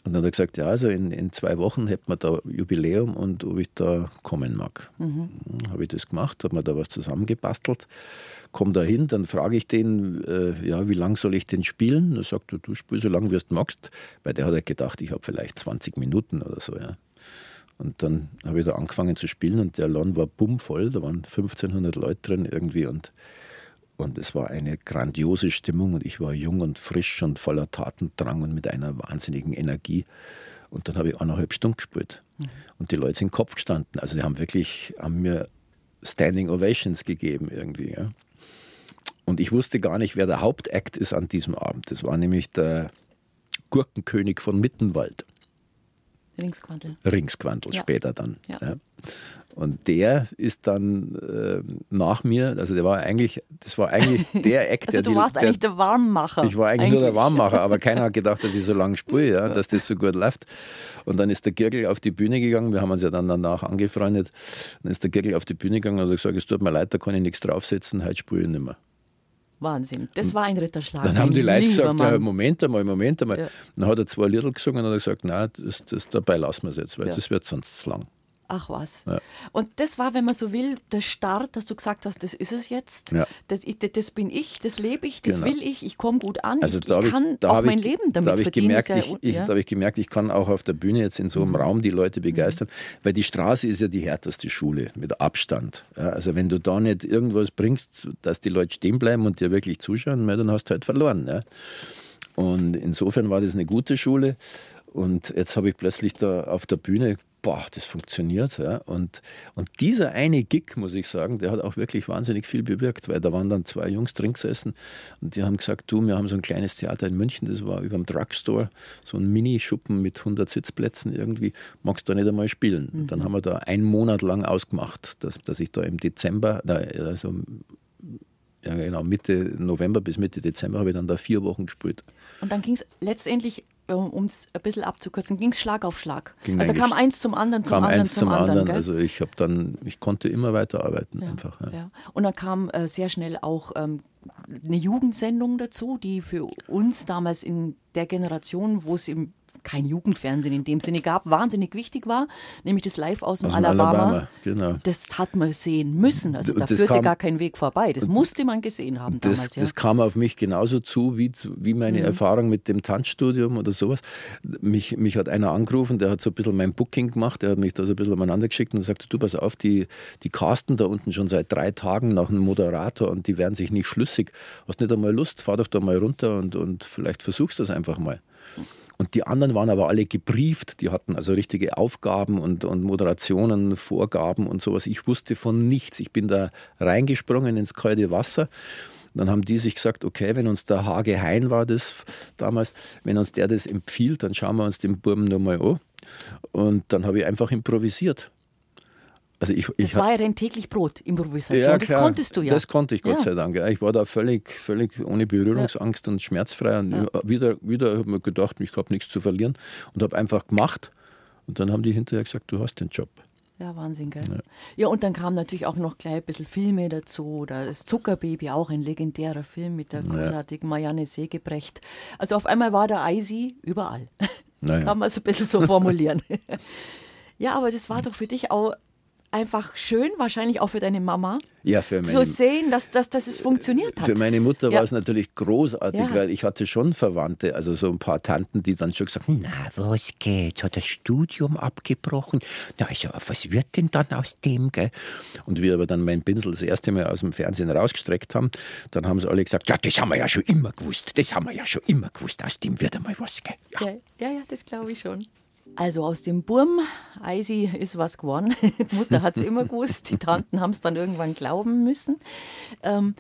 Und dann hat er gesagt, ja, also in, in zwei Wochen hätten wir da Jubiläum und ob ich da kommen mag. Mhm. Habe ich das gemacht, habe mir da was zusammengebastelt, komme da hin, dann frage ich den, äh, ja, wie lange soll ich denn spielen? Er sagt, du, du spielst so lange, wie du magst, weil der hat ja gedacht, ich habe vielleicht 20 Minuten oder so, ja. Und dann habe ich da angefangen zu spielen und der Laden war bummvoll, da waren 1500 Leute drin irgendwie und, und es war eine grandiose Stimmung und ich war jung und frisch und voller Tatendrang und mit einer wahnsinnigen Energie. Und dann habe ich eineinhalb Stunden gespielt. Mhm. Und die Leute sind Kopf gestanden. Also die haben wirklich, haben mir Standing Ovations gegeben irgendwie. Ja. Und ich wusste gar nicht, wer der Hauptakt ist an diesem Abend. Das war nämlich der Gurkenkönig von Mittenwald. Ringsquantel. Ringsquantel ja. später dann. Ja. Ja. Und der ist dann äh, nach mir, also der war eigentlich, das war eigentlich der Act, also der du warst der, eigentlich der Warmmacher. Ich war eigentlich, eigentlich, nur der Warmmacher, aber keiner hat gedacht, dass ich so lange spiele, ja, dass das so gut läuft. Und dann ist der Girgel auf die Bühne gegangen, wir haben uns ja dann danach angefreundet. Dann ist der Girgel auf die Bühne gegangen und hat gesagt, es tut mir leid, da kann ich nichts draufsetzen, heute spiele ich nicht mehr. Wahnsinn. Das war ein Ritterschlag. Dann haben die Leute gesagt, ja, Moment einmal, Moment einmal. Ja. Dann hat er zwei Lieder gesungen und hat gesagt, nein, das, das, dabei lassen wir es jetzt, weil ja. das wird sonst zu lang. Ach was. Ja. Und das war, wenn man so will, der Start, dass du gesagt hast, das ist es jetzt. Ja. Das, das, bin ich, das lebe ich, das genau. will ich, ich komme gut an, also ich, ich kann auch mein ich, Leben damit da verdienen. Gemerkt, ich, ich, Da habe ich gemerkt, ich kann auch auf der Bühne jetzt in so einem mhm. Raum die Leute begeistern, mhm. weil die Straße ist ja die härteste Schule mit Abstand. also wenn du da nicht irgendwas bringst, dass die Leute stehen bleiben und dir wirklich zuschauen, dann hast du halt verloren. Und insofern war das eine gute Schule. Und jetzt habe ich plötzlich da auf der Bühne boah, das funktioniert. Ja. Und, und dieser eine Gig, muss ich sagen, der hat auch wirklich wahnsinnig viel bewirkt, weil da waren dann zwei Jungs drin gesessen und die haben gesagt, du, wir haben so ein kleines Theater in München, das war über dem Drugstore, so ein Mini-Schuppen mit 100 Sitzplätzen irgendwie, magst du da nicht einmal spielen? Mhm. Und dann haben wir da einen Monat lang ausgemacht, dass, dass ich da im Dezember, also ja genau, Mitte November bis Mitte Dezember habe ich dann da vier Wochen gespielt. Und dann ging es letztendlich um es ein bisschen abzukürzen, ging es Schlag auf Schlag. Ging also da kam eins zum anderen, zum kam anderen, eins zum, zum anderen. anderen also ich habe dann, ich konnte immer weiterarbeiten ja, einfach. Ja. ja. Und dann kam äh, sehr schnell auch ähm, eine Jugendsendung dazu, die für uns damals in der Generation, wo es im kein Jugendfernsehen in dem Sinne gab, wahnsinnig wichtig war, nämlich das Live aus dem aus Alabama. Alabama genau. Das hat man sehen müssen. Also da führte kam, gar kein Weg vorbei. Das musste man gesehen haben das, damals. Ja. Das kam auf mich genauso zu, wie, wie meine mhm. Erfahrung mit dem Tanzstudium oder sowas. Mich, mich hat einer angerufen, der hat so ein bisschen mein Booking gemacht, der hat mich da so ein bisschen umeinander geschickt und sagte, du pass auf, die, die casten da unten schon seit drei Tagen nach einem Moderator und die werden sich nicht schlüssig. Hast nicht einmal Lust, fahr doch da mal runter und, und vielleicht versuchst du das einfach mal. Und die anderen waren aber alle gebrieft, die hatten also richtige Aufgaben und, und Moderationen, Vorgaben und sowas. Ich wusste von nichts. Ich bin da reingesprungen ins kalte Wasser. Dann haben die sich gesagt, okay, wenn uns der Hage Hein war das damals, wenn uns der das empfiehlt, dann schauen wir uns den Burm nochmal an. Und dann habe ich einfach improvisiert. Also ich, ich das war ja dein täglich Brot, Improvisation. Ja, das konntest du ja. Das konnte ich, Gott ja. sei Dank. Ich war da völlig, völlig ohne Berührungsangst ja. und schmerzfrei. Und ja. wieder, wieder habe ich mir gedacht, ich habe nichts zu verlieren und habe einfach gemacht. Und dann haben die hinterher gesagt, du hast den Job. Ja, Wahnsinn, gell? Ja. ja, und dann kam natürlich auch noch gleich ein bisschen Filme dazu. Oder das Zuckerbaby, auch ein legendärer Film mit der großartigen Marianne Segebrecht. Also auf einmal war der Eisi überall. Naja. Kann man es ein bisschen so formulieren. ja, aber das war doch für dich auch einfach schön, wahrscheinlich auch für deine Mama, ja, für meine, zu sehen, dass, dass, dass es funktioniert hat. Für meine Mutter ja. war es natürlich großartig, ja. weil ich hatte schon Verwandte, also so ein paar Tanten, die dann schon gesagt haben, na, was geht, hat das Studium abgebrochen? Na, also, was wird denn dann aus dem, gell? Und wir aber dann mein Pinsel das erste Mal aus dem Fernsehen rausgestreckt haben, dann haben sie alle gesagt, ja, das haben wir ja schon immer gewusst, das haben wir ja schon immer gewusst, aus dem wird einmal was, gell? Ja, ja, ja das glaube ich schon. Also aus dem Burm, Eisi ist was geworden. Die Mutter hat es immer gewusst, die Tanten haben es dann irgendwann glauben müssen. Ähm,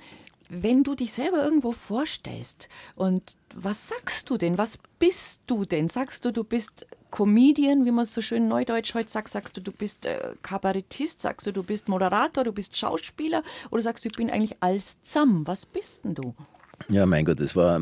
wenn du dich selber irgendwo vorstellst und was sagst du denn? Was bist du denn? Sagst du, du bist Comedian, wie man es so schön neudeutsch heute sagt? Sagst du, du bist äh, Kabarettist? Sagst du, du bist Moderator? Du bist Schauspieler? Oder sagst du, ich bin eigentlich als Zamm? Was bist denn du? Ja, mein Gott, das war,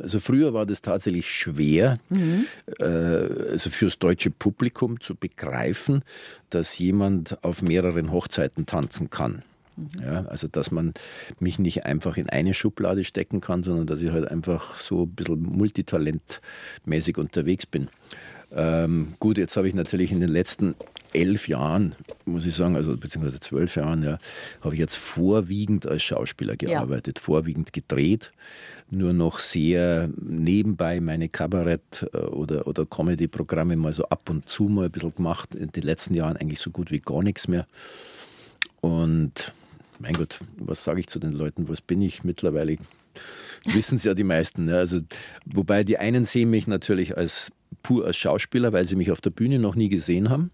also früher war das tatsächlich schwer, mhm. äh, also fürs deutsche Publikum zu begreifen, dass jemand auf mehreren Hochzeiten tanzen kann. Mhm. Ja, also dass man mich nicht einfach in eine Schublade stecken kann, sondern dass ich halt einfach so ein bisschen multitalentmäßig unterwegs bin. Ähm, gut, jetzt habe ich natürlich in den letzten elf Jahren, muss ich sagen, also beziehungsweise zwölf Jahren, ja, habe ich jetzt vorwiegend als Schauspieler gearbeitet, ja. vorwiegend gedreht, nur noch sehr nebenbei meine Kabarett- äh, oder, oder Comedy-Programme mal so ab und zu mal ein bisschen gemacht. In den letzten Jahren eigentlich so gut wie gar nichts mehr. Und mein Gott, was sage ich zu den Leuten? Was bin ich mittlerweile? Wissen es ja die meisten. Ne? Also, wobei die einen sehen mich natürlich als pur als Schauspieler, weil sie mich auf der Bühne noch nie gesehen haben.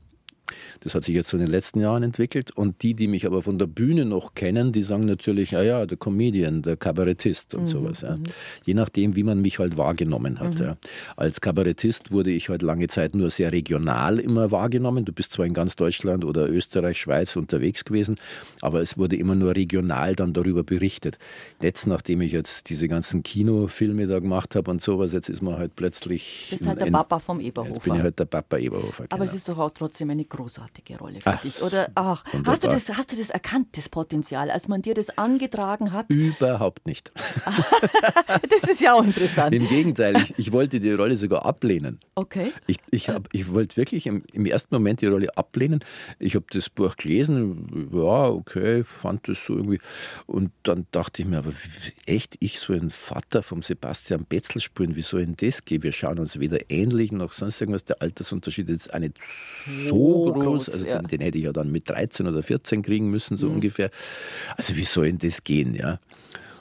Das hat sich jetzt so in den letzten Jahren entwickelt. Und die, die mich aber von der Bühne noch kennen, die sagen natürlich, ja, ja, der Comedian, der Kabarettist und mhm, sowas. Ja. Mhm. Je nachdem, wie man mich halt wahrgenommen hat. Mhm. Ja. Als Kabarettist wurde ich halt lange Zeit nur sehr regional immer wahrgenommen. Du bist zwar in ganz Deutschland oder Österreich, Schweiz unterwegs gewesen, aber es wurde immer nur regional dann darüber berichtet. Jetzt, nachdem ich jetzt diese ganzen Kinofilme da gemacht habe und sowas, jetzt ist man halt plötzlich. Du bist halt der Papa vom Eberhofer. Jetzt bin ich halt der Papa Eberhofer. Aber genau. es ist doch auch trotzdem eine großartige Rolle für ach, dich, oder? Ach, hast du, das, hast du das erkannt, das Potenzial, als man dir das angetragen hat? Überhaupt nicht. das ist ja auch interessant. Im Gegenteil, ich, ich wollte die Rolle sogar ablehnen. Okay. Ich, ich, hab, ich wollte wirklich im, im ersten Moment die Rolle ablehnen. Ich habe das Buch gelesen, ja, okay, fand das so irgendwie. Und dann dachte ich mir, aber echt, ich so ein Vater vom Sebastian Betzel spielen, wie soll denn das gehen? Wir schauen uns weder ähnlich noch sonst irgendwas. Der Altersunterschied ist auch nicht so groß. groß. Also ja. den, den, hätte ich ja dann mit 13 oder 14 kriegen müssen, so mhm. ungefähr. Also wie soll denn das gehen, ja?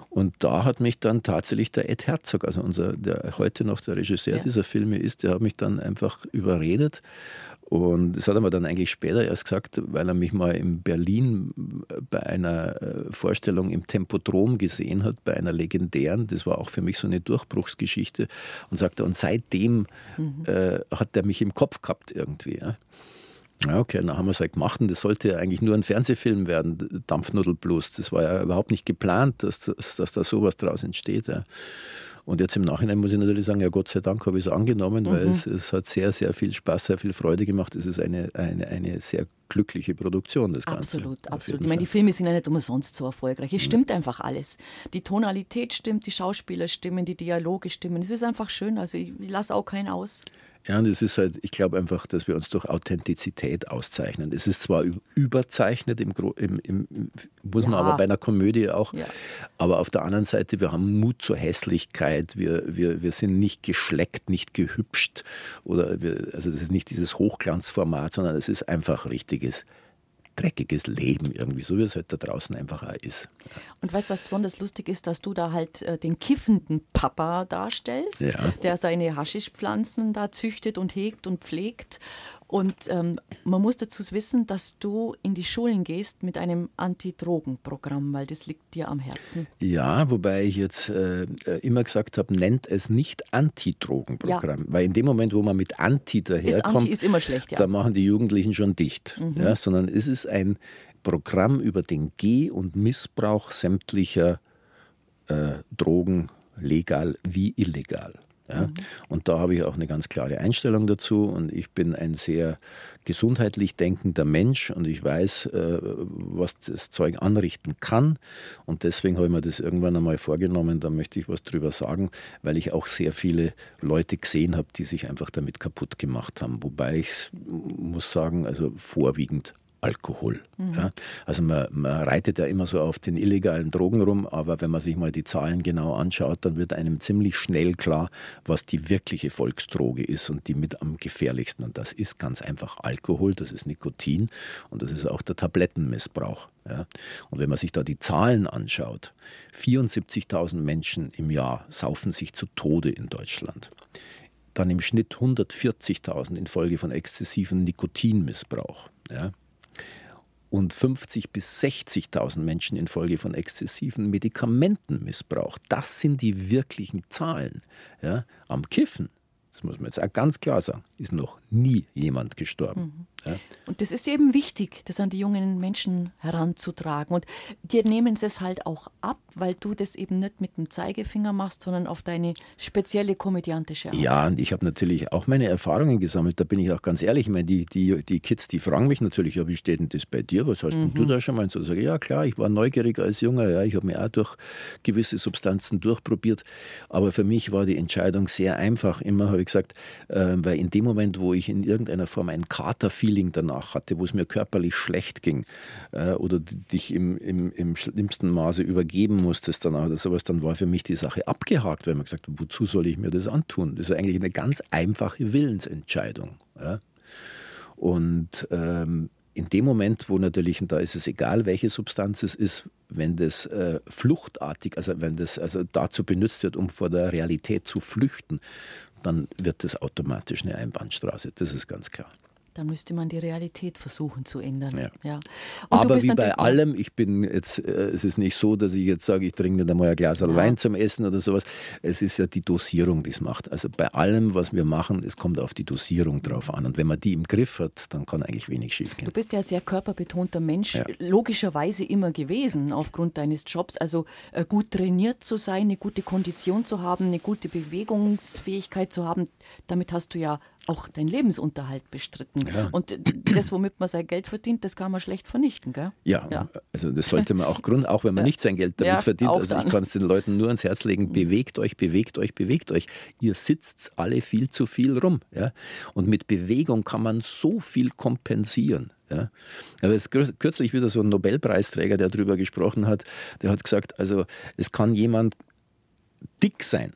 Und da hat mich dann tatsächlich der Ed Herzog, also unser, der heute noch der Regisseur ja. dieser Filme ist, der hat mich dann einfach überredet. Und das hat er mir dann eigentlich später erst gesagt, weil er mich mal in Berlin bei einer äh, Vorstellung im Tempodrom gesehen hat, bei einer legendären. Das war auch für mich so eine Durchbruchsgeschichte. Und sagte, und seitdem mhm. äh, hat er mich im Kopf gehabt irgendwie. Ja. Ja, okay, dann haben wir es halt gemacht und das sollte ja eigentlich nur ein Fernsehfilm werden, Dampfnudelblues. Das war ja überhaupt nicht geplant, dass, dass, dass da sowas draus entsteht. Ja. Und jetzt im Nachhinein muss ich natürlich sagen, ja Gott sei Dank habe ich es angenommen, mhm. weil es, es, hat sehr, sehr viel Spaß, sehr viel Freude gemacht. Es ist eine, eine, eine sehr glückliche Produktion, das Ganze. Absolut, absolut. Ich meine, die Filme sind ja nicht umsonst so erfolgreich. Es mhm. stimmt einfach alles. Die Tonalität stimmt, die Schauspieler stimmen, die Dialoge stimmen. Es ist einfach schön. Also ich, ich lasse auch keinen aus. Ja, und es ist halt, ich glaube einfach, dass wir uns durch Authentizität auszeichnen. Es ist zwar überzeichnet, im, im, im muss ja. man aber bei einer Komödie auch, ja. aber auf der anderen Seite, wir haben Mut zur Hässlichkeit, wir, wir, wir sind nicht geschleckt, nicht gehübscht, oder wir, also das ist nicht dieses Hochglanzformat, sondern es ist einfach richtiges dreckiges Leben irgendwie, so wie es halt da draußen einfach auch ist. Und weißt du, was besonders lustig ist, dass du da halt äh, den kiffenden Papa darstellst, ja. der seine Haschischpflanzen da züchtet und hegt und pflegt und ähm, man muss dazu wissen, dass du in die Schulen gehst mit einem Anti-Drogen-Programm, weil das liegt dir am Herzen. Ja, wobei ich jetzt äh, immer gesagt habe, nennt es nicht Anti-Drogen-Programm. Ja. Weil in dem Moment, wo man mit Anti daherkommt, ist Anti ist immer schlecht, ja. da machen die Jugendlichen schon dicht. Mhm. Ja, sondern es ist ein Programm über den Geh- und Missbrauch sämtlicher äh, Drogen, legal wie illegal. Ja? Mhm. Und da habe ich auch eine ganz klare Einstellung dazu und ich bin ein sehr gesundheitlich denkender Mensch und ich weiß, äh, was das Zeug anrichten kann und deswegen habe ich mir das irgendwann einmal vorgenommen, da möchte ich was drüber sagen, weil ich auch sehr viele Leute gesehen habe, die sich einfach damit kaputt gemacht haben, wobei ich muss sagen, also vorwiegend Alkohol. Mhm. Ja? Also man, man, reitet ja immer so auf den illegalen Drogen rum, aber wenn man sich mal die Zahlen genau anschaut, dann wird einem ziemlich schnell klar, was die wirkliche Volksdroge ist und die mit am gefährlichsten. Und das ist ganz einfach Alkohol, das ist Nikotin und das ist auch der Tablettenmissbrauch. Ja? Und wenn man sich da die Zahlen anschaut, 74.000 Menschen im Jahr saufen sich zu Tode in Deutschland dann im Schnitt 140.000 infolge von exzessivem Nikotinmissbrauch. Ja und 50.000 bis 60.000 Menschen infolge von exzessiven Medikamentenmissbrauch. Das sind die wirklichen Zahlen. Ja, am Kiffen, das muss man jetzt auch ganz klar sagen, ist noch nie jemand gestorben. Mhm. Ja. Und das ist eben wichtig, das an die jungen Menschen heranzutragen. Und dir nehmen sie es halt auch ab, weil du das eben nicht mit dem Zeigefinger machst, sondern auf deine spezielle komödiantische Art. Ja, und ich habe natürlich auch meine Erfahrungen gesammelt. Da bin ich auch ganz ehrlich. Ich meine, die, die, die Kids, die fragen mich natürlich, ja, wie steht denn das bei dir? Was hast mhm. denn du da schon mal? Und so sage ja klar, ich war neugierig als Junger. Ja, ich habe mir auch durch gewisse Substanzen durchprobiert. Aber für mich war die Entscheidung sehr einfach. Immer habe ich gesagt, äh, weil in dem Moment, wo ich in irgendeiner Form einen Kater fiel, Feeling danach hatte, wo es mir körperlich schlecht ging äh, oder dich im, im, im schlimmsten Maße übergeben musstest danach oder sowas, dann war für mich die Sache abgehakt, weil man gesagt hat, wozu soll ich mir das antun? Das ist eigentlich eine ganz einfache Willensentscheidung. Ja? Und ähm, in dem Moment, wo natürlich, da ist es egal, welche Substanz es ist, wenn das äh, fluchtartig, also wenn das also dazu benutzt wird, um vor der Realität zu flüchten, dann wird das automatisch eine Einbahnstraße. Das ist ganz klar. Dann müsste man die Realität versuchen zu ändern. Ja. ja. Aber wie bei allem, ich bin jetzt, äh, es ist nicht so, dass ich jetzt sage, ich trinke da mal ein Glas ja. Wein zum Essen oder sowas. Es ist ja die Dosierung, die es macht. Also bei allem, was wir machen, es kommt auf die Dosierung drauf an. Und wenn man die im Griff hat, dann kann eigentlich wenig schief gehen. Du bist ja ein sehr körperbetonter Mensch, ja. logischerweise immer gewesen aufgrund deines Jobs. Also äh, gut trainiert zu sein, eine gute Kondition zu haben, eine gute Bewegungsfähigkeit zu haben, damit hast du ja auch deinen Lebensunterhalt bestritten. Ja. Und das, womit man sein Geld verdient, das kann man schlecht vernichten, gell? Ja, ja. also das sollte man auch grund, auch wenn man ja. nicht sein Geld damit verdient. Also ich kann es den Leuten nur ans Herz legen, bewegt euch, bewegt euch, bewegt euch. Ihr sitzt alle viel zu viel rum. Ja? Und mit Bewegung kann man so viel kompensieren. Ja. Aber es ist kürzlich wieder so ein Nobelpreisträger, der darüber gesprochen hat, der hat gesagt, also es kann jemand dick sein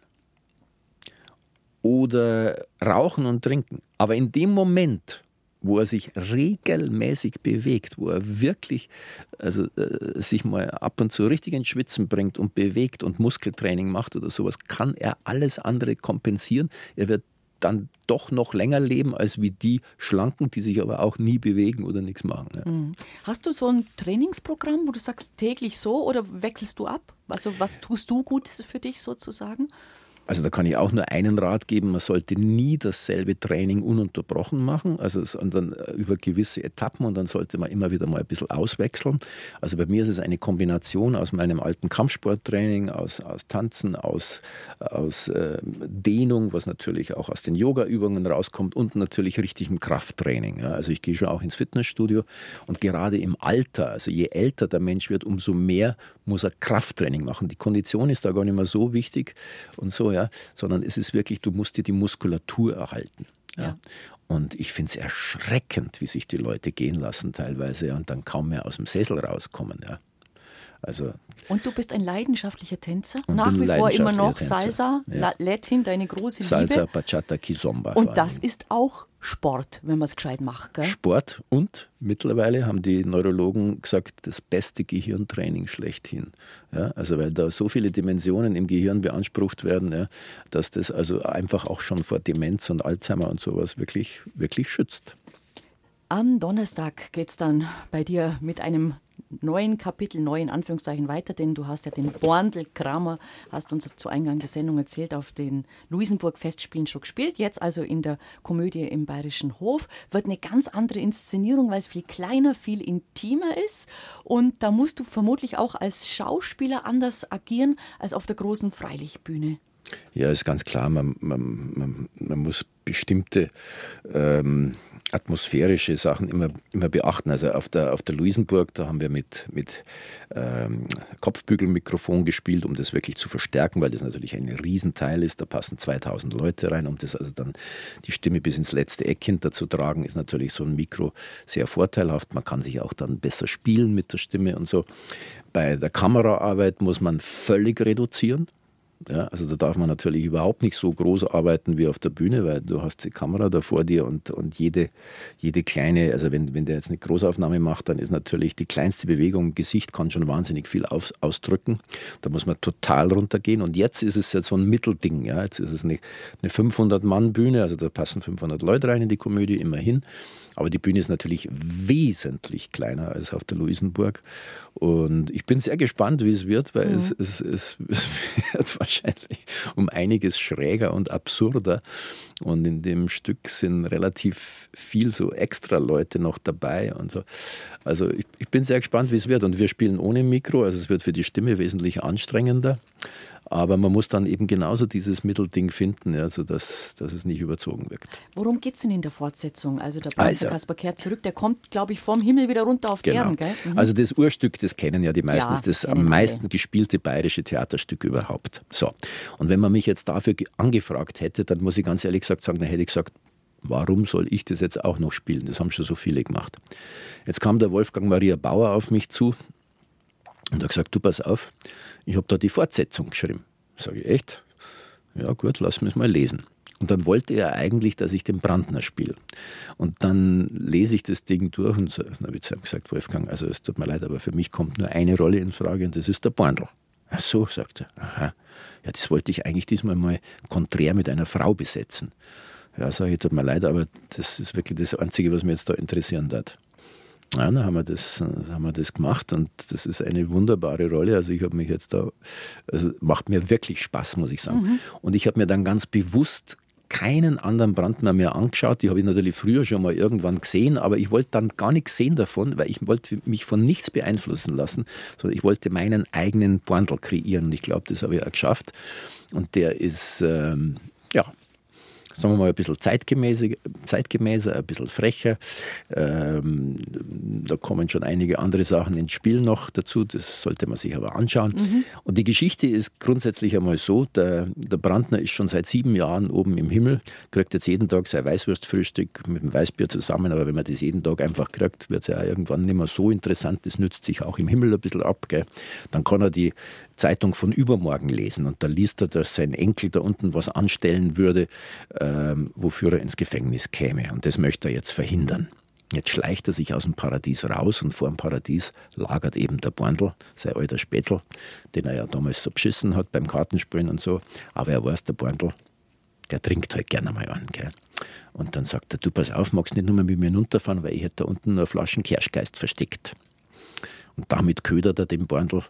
oder rauchen und trinken. Aber in dem Moment, wo er sich regelmäßig bewegt, wo er wirklich also, äh, sich mal ab und zu richtig ins Schwitzen bringt und bewegt und Muskeltraining macht oder sowas, kann er alles andere kompensieren. Er wird dann doch noch länger leben als wie die Schlanken, die sich aber auch nie bewegen oder nichts machen. Ja. Mhm. Hast du so ein Trainingsprogramm, wo du sagst täglich so oder wechselst du ab? Also was tust du gut für dich sozusagen? Also da kann ich auch nur einen Rat geben, man sollte nie dasselbe Training ununterbrochen machen, also sondern äh, über gewisse Etappen und dann sollte man immer wieder mal ein bisschen auswechseln. Also bei mir ist es eine Kombination aus meinem alten Kampfsporttraining, aus, aus Tanzen, aus, aus äh, Dehnung, was natürlich auch aus den Yoga-Übungen rauskommt und natürlich richtigem Krafttraining. Ja. Also ich gehe schon auch ins Fitnessstudio und gerade im Alter, also je älter der Mensch wird, umso mehr muss er Krafttraining machen. Die Kondition ist da gar nicht mehr so wichtig und so ja, sondern es ist wirklich, du musst dir die Muskulatur erhalten. Ja. ja. Und ich finde es erschreckend, wie sich die Leute gehen lassen teilweise und dann kaum mehr aus dem Sessel rauskommen. Ja. Also, und du bist ein leidenschaftlicher Tänzer? Nach wie vor immer noch Tänzer. Salsa, ja. Latin, deine große Salsa, Liebe. Salsa, Bachata, Kizomba. Und das ist auch Sport, wenn man es gescheit macht. Gell? Sport und mittlerweile haben die Neurologen gesagt, das beste Gehirntraining schlechthin. Ja, also weil da so viele Dimensionen im Gehirn beansprucht werden, ja, dass das also einfach auch schon vor Demenz und Alzheimer und sowas wirklich, wirklich schützt. Am Donnerstag geht es dann bei dir mit einem neuen Kapitel, neu in Anführungszeichen weiter, denn du hast ja den Borndl Kramer, hast uns zu Eingang der Sendung erzählt, auf den Luisenburg-Festspielen schon gespielt. Jetzt also in der Komödie im Bayerischen Hof. Wird eine ganz andere Inszenierung, weil es viel kleiner, viel intimer ist. Und da musst du vermutlich auch als Schauspieler anders agieren als auf der großen Freilichtbühne. Ja, ist ganz klar, man, man, man, man muss bestimmte ähm, atmosphärische Sachen immer, immer beachten. Also auf der, auf der Luisenburg, da haben wir mit, mit ähm, Kopfbügelmikrofon gespielt, um das wirklich zu verstärken, weil das natürlich ein Riesenteil ist. Da passen 2000 Leute rein. Um das also dann die Stimme bis ins letzte Eck hinterzutragen, ist natürlich so ein Mikro sehr vorteilhaft. Man kann sich auch dann besser spielen mit der Stimme und so. Bei der Kameraarbeit muss man völlig reduzieren. Ja, also da darf man natürlich überhaupt nicht so groß arbeiten wie auf der Bühne, weil du hast die Kamera da vor dir und, und jede, jede kleine, also wenn, wenn der jetzt eine Großaufnahme macht, dann ist natürlich die kleinste Bewegung im Gesicht kann schon wahnsinnig viel auf, ausdrücken. Da muss man total runtergehen und jetzt ist es jetzt so ein Mittelding. Ja. Jetzt ist es eine, eine 500-Mann-Bühne, also da passen 500 Leute rein in die Komödie, immerhin. Aber die Bühne ist natürlich wesentlich kleiner als auf der Luisenburg. Und ich bin sehr gespannt, wie es wird, weil mhm. es, es, es, es wird wahrscheinlich um einiges schräger und absurder. Und in dem Stück sind relativ viel so extra Leute noch dabei und so. Also ich, ich bin sehr gespannt, wie es wird. Und wir spielen ohne Mikro, also es wird für die Stimme wesentlich anstrengender. Aber man muss dann eben genauso dieses Mittelding finden, ja, sodass dass es nicht überzogen wirkt. Worum geht es denn in der Fortsetzung? Also der Panzer also, Kaspar kehrt zurück, der kommt, glaube ich, vom Himmel wieder runter auf genau. Erden. Gell? Mhm. Also das Urstück, das kennen ja die meisten, ja, das am meisten alle. gespielte bayerische Theaterstück überhaupt. So. Und wenn man mich jetzt dafür angefragt hätte, dann muss ich ganz ehrlich gesagt sagen, dann hätte ich gesagt, warum soll ich das jetzt auch noch spielen? Das haben schon so viele gemacht. Jetzt kam der Wolfgang Maria Bauer auf mich zu und hat gesagt, du pass auf, ich habe da die Fortsetzung geschrieben. Sage ich, echt? Ja gut, lass mich mal lesen. Und dann wollte er eigentlich, dass ich den Brandner spiele. Und dann lese ich das Ding durch und so, dann habe ich zu ihm gesagt, Wolfgang, also es tut mir leid, aber für mich kommt nur eine Rolle in Frage und das ist der Borndl. Ach so, sagt er. Aha. Ja, das wollte ich eigentlich diesmal mal konträr mit einer Frau besetzen. Ja, sage ich, tut mir leid, aber das ist wirklich das Einzige, was mich jetzt da interessieren hat. Ja, dann haben wir, das, haben wir das gemacht und das ist eine wunderbare Rolle. Also ich habe mich jetzt da, also macht mir wirklich Spaß, muss ich sagen. Mhm. Und ich habe mir dann ganz bewusst keinen anderen Brandner mehr angeschaut. Die habe ich natürlich früher schon mal irgendwann gesehen, aber ich wollte dann gar nichts sehen davon, weil ich wollte mich von nichts beeinflussen lassen, sondern ich wollte meinen eigenen Brandl kreieren und ich glaube, das habe ich auch geschafft. Und der ist, ähm, ja, sagen wir mal, ein bisschen zeitgemäßer, zeitgemäßer ein bisschen frecher. Ähm, da kommen schon einige andere Sachen ins Spiel noch dazu, das sollte man sich aber anschauen. Mhm. Und die Geschichte ist grundsätzlich einmal so, der, der Brandner ist schon seit sieben Jahren oben im Himmel, kriegt jetzt jeden Tag sein Weißwurstfrühstück mit dem Weißbier zusammen, aber wenn man das jeden Tag einfach kriegt, wird es ja irgendwann nicht mehr so interessant, das nützt sich auch im Himmel ein bisschen ab. Gell? Dann kann er die Zeitung von übermorgen lesen und da liest er, dass sein Enkel da unten was anstellen würde, ähm, wofür er ins Gefängnis käme. Und das möchte er jetzt verhindern. Jetzt schleicht er sich aus dem Paradies raus und vor dem Paradies lagert eben der Borndl, sein alter Spätzl, den er ja damals so beschissen hat beim Kartenspielen und so. Aber er weiß, der Borndl, der trinkt halt gerne mal an. Gell? Und dann sagt er, du pass auf, magst nicht nur mit mir runterfahren, weil ich hätte da unten nur Flaschen Kirschgeist versteckt. Und damit ködert er den Borndl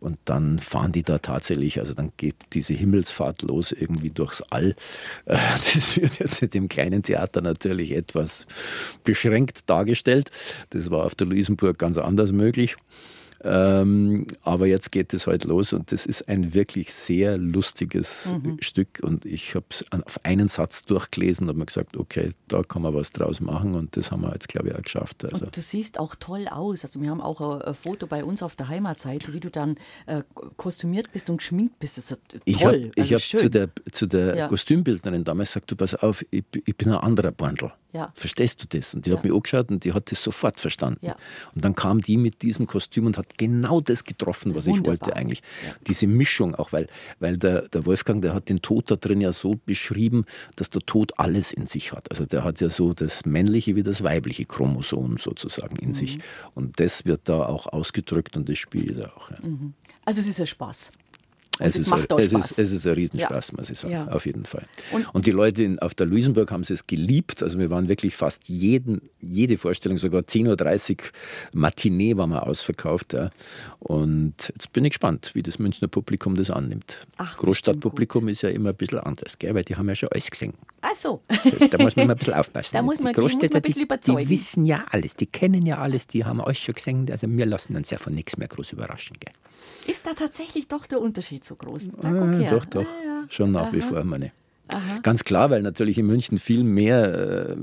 und dann fahren die da tatsächlich, also dann geht diese Himmelsfahrt los irgendwie durchs All. Äh, das wird jetzt in dem kleinen Theater natürlich etwas beschränkt dargestellt. Das war auf der Luisenburg ganz anders möglich. Ähm, aber jetzt geht es halt los und das ist ein wirklich sehr lustiges mhm. Stück und ich habe es auf einen Satz durchgelesen und habe mir gesagt, okay, da kann man was draus machen und das haben wir jetzt, glaube ich, auch geschafft. Also. Und du siehst auch toll aus. Also wir haben auch ein, Foto bei uns auf der Heimatseite, wie du dann äh, kostümiert bist und geschminkt bist. Das ist toll. Ich habe also hab zu der, zu der ja. Kostümbildnerin damals gesagt, du pass auf, ich, ich bin ein anderer Bandel. Ja. Verstehst du das? Und die ja. hat mich angeschaut und die hat das sofort verstanden. Ja. Und dann kam die mit diesem Kostüm und hat genau das getroffen, was Wunderbar. ich wollte eigentlich. Diese Mischung auch, weil, weil der, der Wolfgang, der hat den Tod da drin ja so beschrieben, dass der Tod alles in sich hat. Also der hat ja so das männliche wie das weibliche Chromosom sozusagen in mhm. sich. Und das wird da auch ausgedrückt und das spielt er auch. Mhm. Also es ist ein Spaß. Es ist, macht auch es Spaß. Ist, es ist ein Riesenspaß, ja. muss ich sagen, ja. auf jeden Fall. Und, und, die Leute in, auf der Luisenburg haben es geliebt. Also wir waren wirklich fast jeden, jede Vorstellung, sogar 10.30 Uhr Matinee waren wir ausverkauft. Ja. Und jetzt bin ich gespannt, wie das Münchner Publikum das annimmt. Ach, Großstadtpublikum ist ja immer ein bisschen anders, gell? weil die haben ja schon alles gesehen. Ach so. da muss man immer ein bisschen aufpassen. Da muss man, die, muss man ein bisschen überzeugen. Die, die wissen ja alles, die kennen ja alles, die haben alles schon gesehen. Also wir lassen uns ja von nichts mehr groß überraschen. Gell? Ist da tatsächlich doch der Unterschied so groß? Ah, okay. Doch, doch. Ah, ja. Schon nach Aha. wie vor, meine. Aha. Ganz klar, weil natürlich in München viel mehr äh,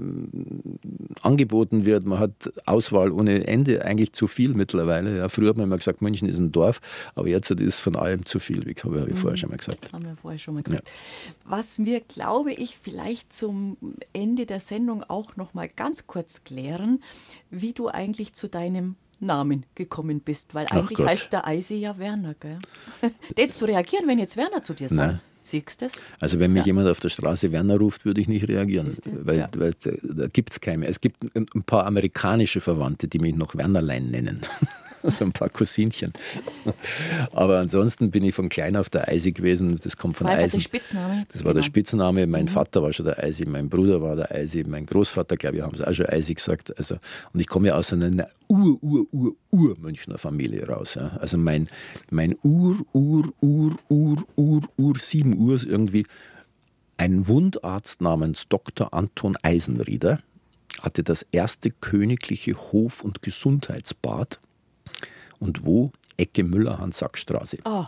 angeboten wird. Man hat Auswahl ohne Ende, eigentlich zu viel mittlerweile. Ja, früher hat man immer gesagt, München ist ein Dorf, aber jetzt ist von allem zu viel, wie habe ich mhm. vorher schon mal gesagt. Haben wir vorher schon mal gesagt. Ja. Was wir, glaube ich, vielleicht zum Ende der Sendung auch noch mal ganz kurz klären, wie du eigentlich zu deinem Namen gekommen bist, weil eigentlich heißt der Eise ja Werner, gell? Hättest du reagieren, wenn jetzt Werner zu dir sagt? Siehst du Also wenn mich ja. jemand auf der Straße Werner ruft, würde ich nicht reagieren, weil, ja. weil, da gibt es keine. Es gibt ein paar amerikanische Verwandte, die mich noch Wernerlein nennen. so ein paar Cousinchen. Aber ansonsten bin ich von klein auf der Eisi gewesen. Das kommt von Eisen. Der Spitzname. Das war genau. der Spitzname. Mein mhm. Vater war schon der Eisi, mein Bruder war der Eisi, mein Großvater, glaube ich, haben es auch schon Eisi gesagt. Also, und ich komme ja aus einer Ur, Ur, Ur, Ur-Münchner Familie raus. Ja. Also mein, mein Ur, Ur, Ur, Ur, Ur, Ur, sieben Uhr irgendwie ein Wundarzt namens Dr. Anton Eisenrieder hatte das erste königliche Hof- und Gesundheitsbad und wo? Ecke Müller-Hans-Sack-Straße. Oh,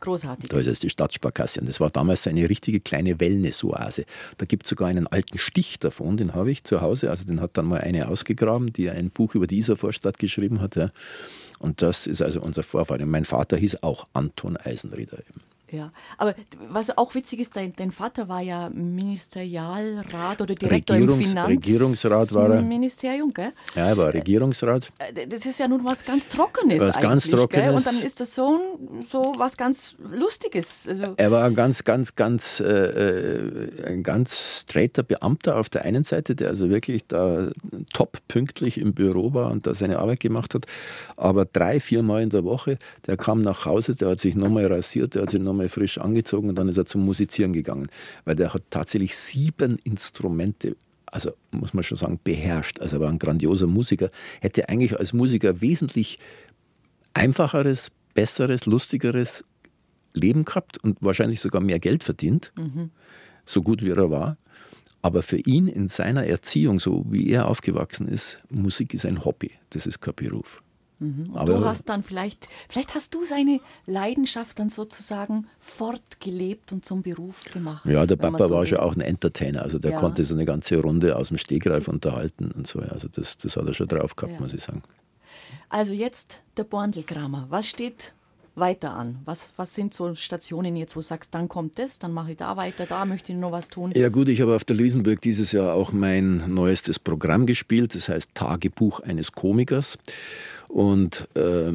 großartig. Da ist die Stadtsparkasse. Und das war damals so eine richtige kleine Wellness-Oase. Da gibt es sogar einen alten Stich davon, den habe ich zu Hause. Also den hat dann mal eine ausgegraben, die ein Buch über die Isarvorstadt geschrieben hat. Ja. Und das ist also unser Vorfahr. Und mein Vater hieß auch Anton Eisenrieder. Eben. Ja, aber was auch witzig ist, dein, dein Vater war ja Ministerialrat oder Direktor Regierungs, im Finanz Regierungsrat war er. Ministerium, gell? Ja, er war Regierungsrat. Äh, das ist ja nun was ganz Trockenes was ganz Trockenes. Gell? Und dann ist das so, so was ganz Lustiges. Also er war ein ganz, ganz, ganz, äh, äh, ein ganz straighter Beamter auf der einen Seite, der also wirklich da top pünktlich im Büro war und da seine Arbeit gemacht hat. Aber drei, vier Mal in der Woche, der kam nach Hause, der hat sich nochmal rasiert, der hat sich nochmal einmal frisch angezogen und dann ist er zum Musizieren gegangen. Weil der hat tatsächlich sieben Instrumente also muss man schon sagen, beherrscht. Also er war ein grandioser Musiker, hätte eigentlich als Musiker wesentlich einfacheres, besseres, lustigeres Leben gehabt und wahrscheinlich sogar mehr Geld verdient, mhm. so gut wie er war. Aber für ihn in seiner Erziehung, so wie er aufgewachsen ist, Musik ist ein Hobby, das ist kein Beruf. Mhm. Und Aber, du hast dann vielleicht, vielleicht hast du seine Leidenschaft dann sozusagen fortgelebt und zum Beruf gemacht. Ja, der Papa so war schon auch ein Entertainer, also der ja. konnte so eine ganze Runde aus dem Stegreif unterhalten und so. Also das, das hat er schon drauf gehabt, ja. muss ich sagen. Also jetzt der Borndelkramer. Was steht weiter an? Was, was sind so Stationen jetzt, wo du sagst, dann kommt das, dann mache ich da weiter, da möchte ich noch was tun? Ja gut, ich habe auf der Luisenburg dieses Jahr auch mein neuestes Programm gespielt, das heißt Tagebuch eines Komikers. Und äh,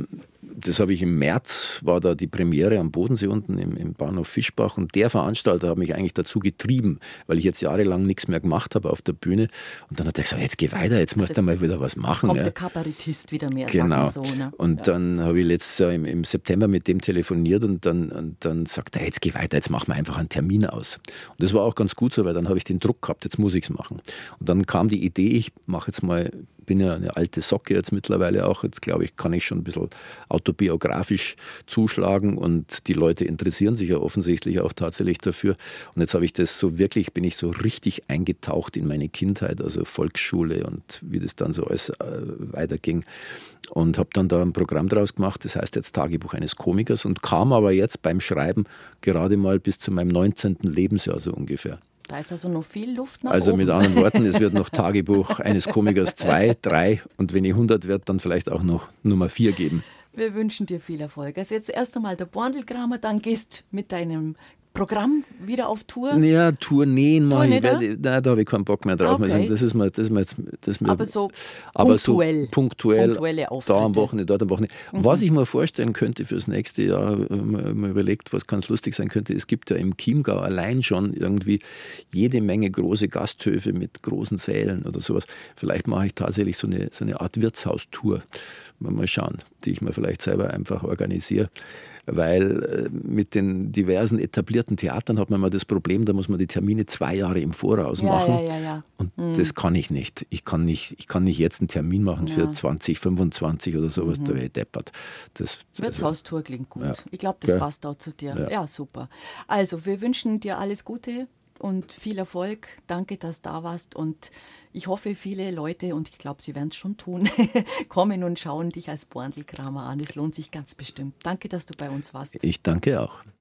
das habe ich im März, war da die Premiere am Bodensee unten im, im, Bahnhof Fischbach und der Veranstalter hat mich eigentlich dazu getrieben, weil ich jetzt jahrelang nichts mehr gemacht habe auf der Bühne. Und dann hat er gesagt, jetzt geh weiter, jetzt musst also, du mal wieder was machen. Kommt ja. der Kabarettist wieder mehr, genau. so. Ne? Und ja. dann habe ich letztes Jahr im, im, September mit dem telefoniert und dann, und dann sagt er, jetzt geh weiter, jetzt machen wir einfach einen Termin aus. Und das war auch ganz gut so, weil dann habe ich den Druck gehabt, jetzt muss ich es machen. Und dann kam die Idee, ich mache jetzt mal bin ja eine alte Socke jetzt mittlerweile auch. Jetzt glaube ich, kann ich schon ein bisschen autobiografisch zuschlagen und die Leute interessieren sich ja offensichtlich auch tatsächlich dafür. Und jetzt habe ich das so wirklich, bin ich so richtig eingetaucht in meine Kindheit, also Volksschule und wie das dann so alles äh, weiterging. Und habe dann da ein Programm draus gemacht, das heißt jetzt Tagebuch eines Komikers und kam aber jetzt beim Schreiben gerade mal bis zu meinem 19. Lebensjahr so ungefähr. Da ist also noch viel Luft nach Also oben. mit anderen Worten, es wird noch Tagebuch eines Komikers 2, 3 und wenn ich 100 werde, dann vielleicht auch noch Nummer 4 geben. Wir wünschen dir viel Erfolg. Also jetzt erst einmal der Borndelkramer, dann gehst mit deinem Programm wieder auf Tour? Ja, Tourneen mache ich. Werde, nein, da habe ich keinen Bock mehr drauf. Okay. Das ist mir, das ist mir, das ist mir, aber so aber punktuell. So punktuell punktuelle Auftritte. Da am Wochenende, dort am Wochenende. Mhm. Was ich mir vorstellen könnte fürs nächste Jahr, man überlegt, was ganz lustig sein könnte, es gibt ja im Chiemgau allein schon irgendwie jede Menge große Gasthöfe mit großen Sälen oder sowas. Vielleicht mache ich tatsächlich so eine, so eine Art Wirtshaustour. Mal schauen, die ich mir vielleicht selber einfach organisiere weil äh, mit den diversen etablierten Theatern hat man mal das Problem, da muss man die Termine zwei Jahre im Voraus ja, machen. Ja, ja, und mhm. das kann ich nicht. Ich kann nicht, ich kann nicht jetzt einen Termin machen für 2025 oder sowas, mhm. da wäre ich deppert. Das, Wirtshaustour klingt gut. Ich glaube, das passt auch zu dir. Ja. super. Also, wir wünschen dir alles Gute und viel Erfolg. Danke, dass du da warst und ich hoffe, viele Leute, und ich glaube, sie werden es schon tun, kommen und schauen dich als Borndelkramer an. Es lohnt sich ganz bestimmt. Danke, dass du bei uns warst. Ich danke auch.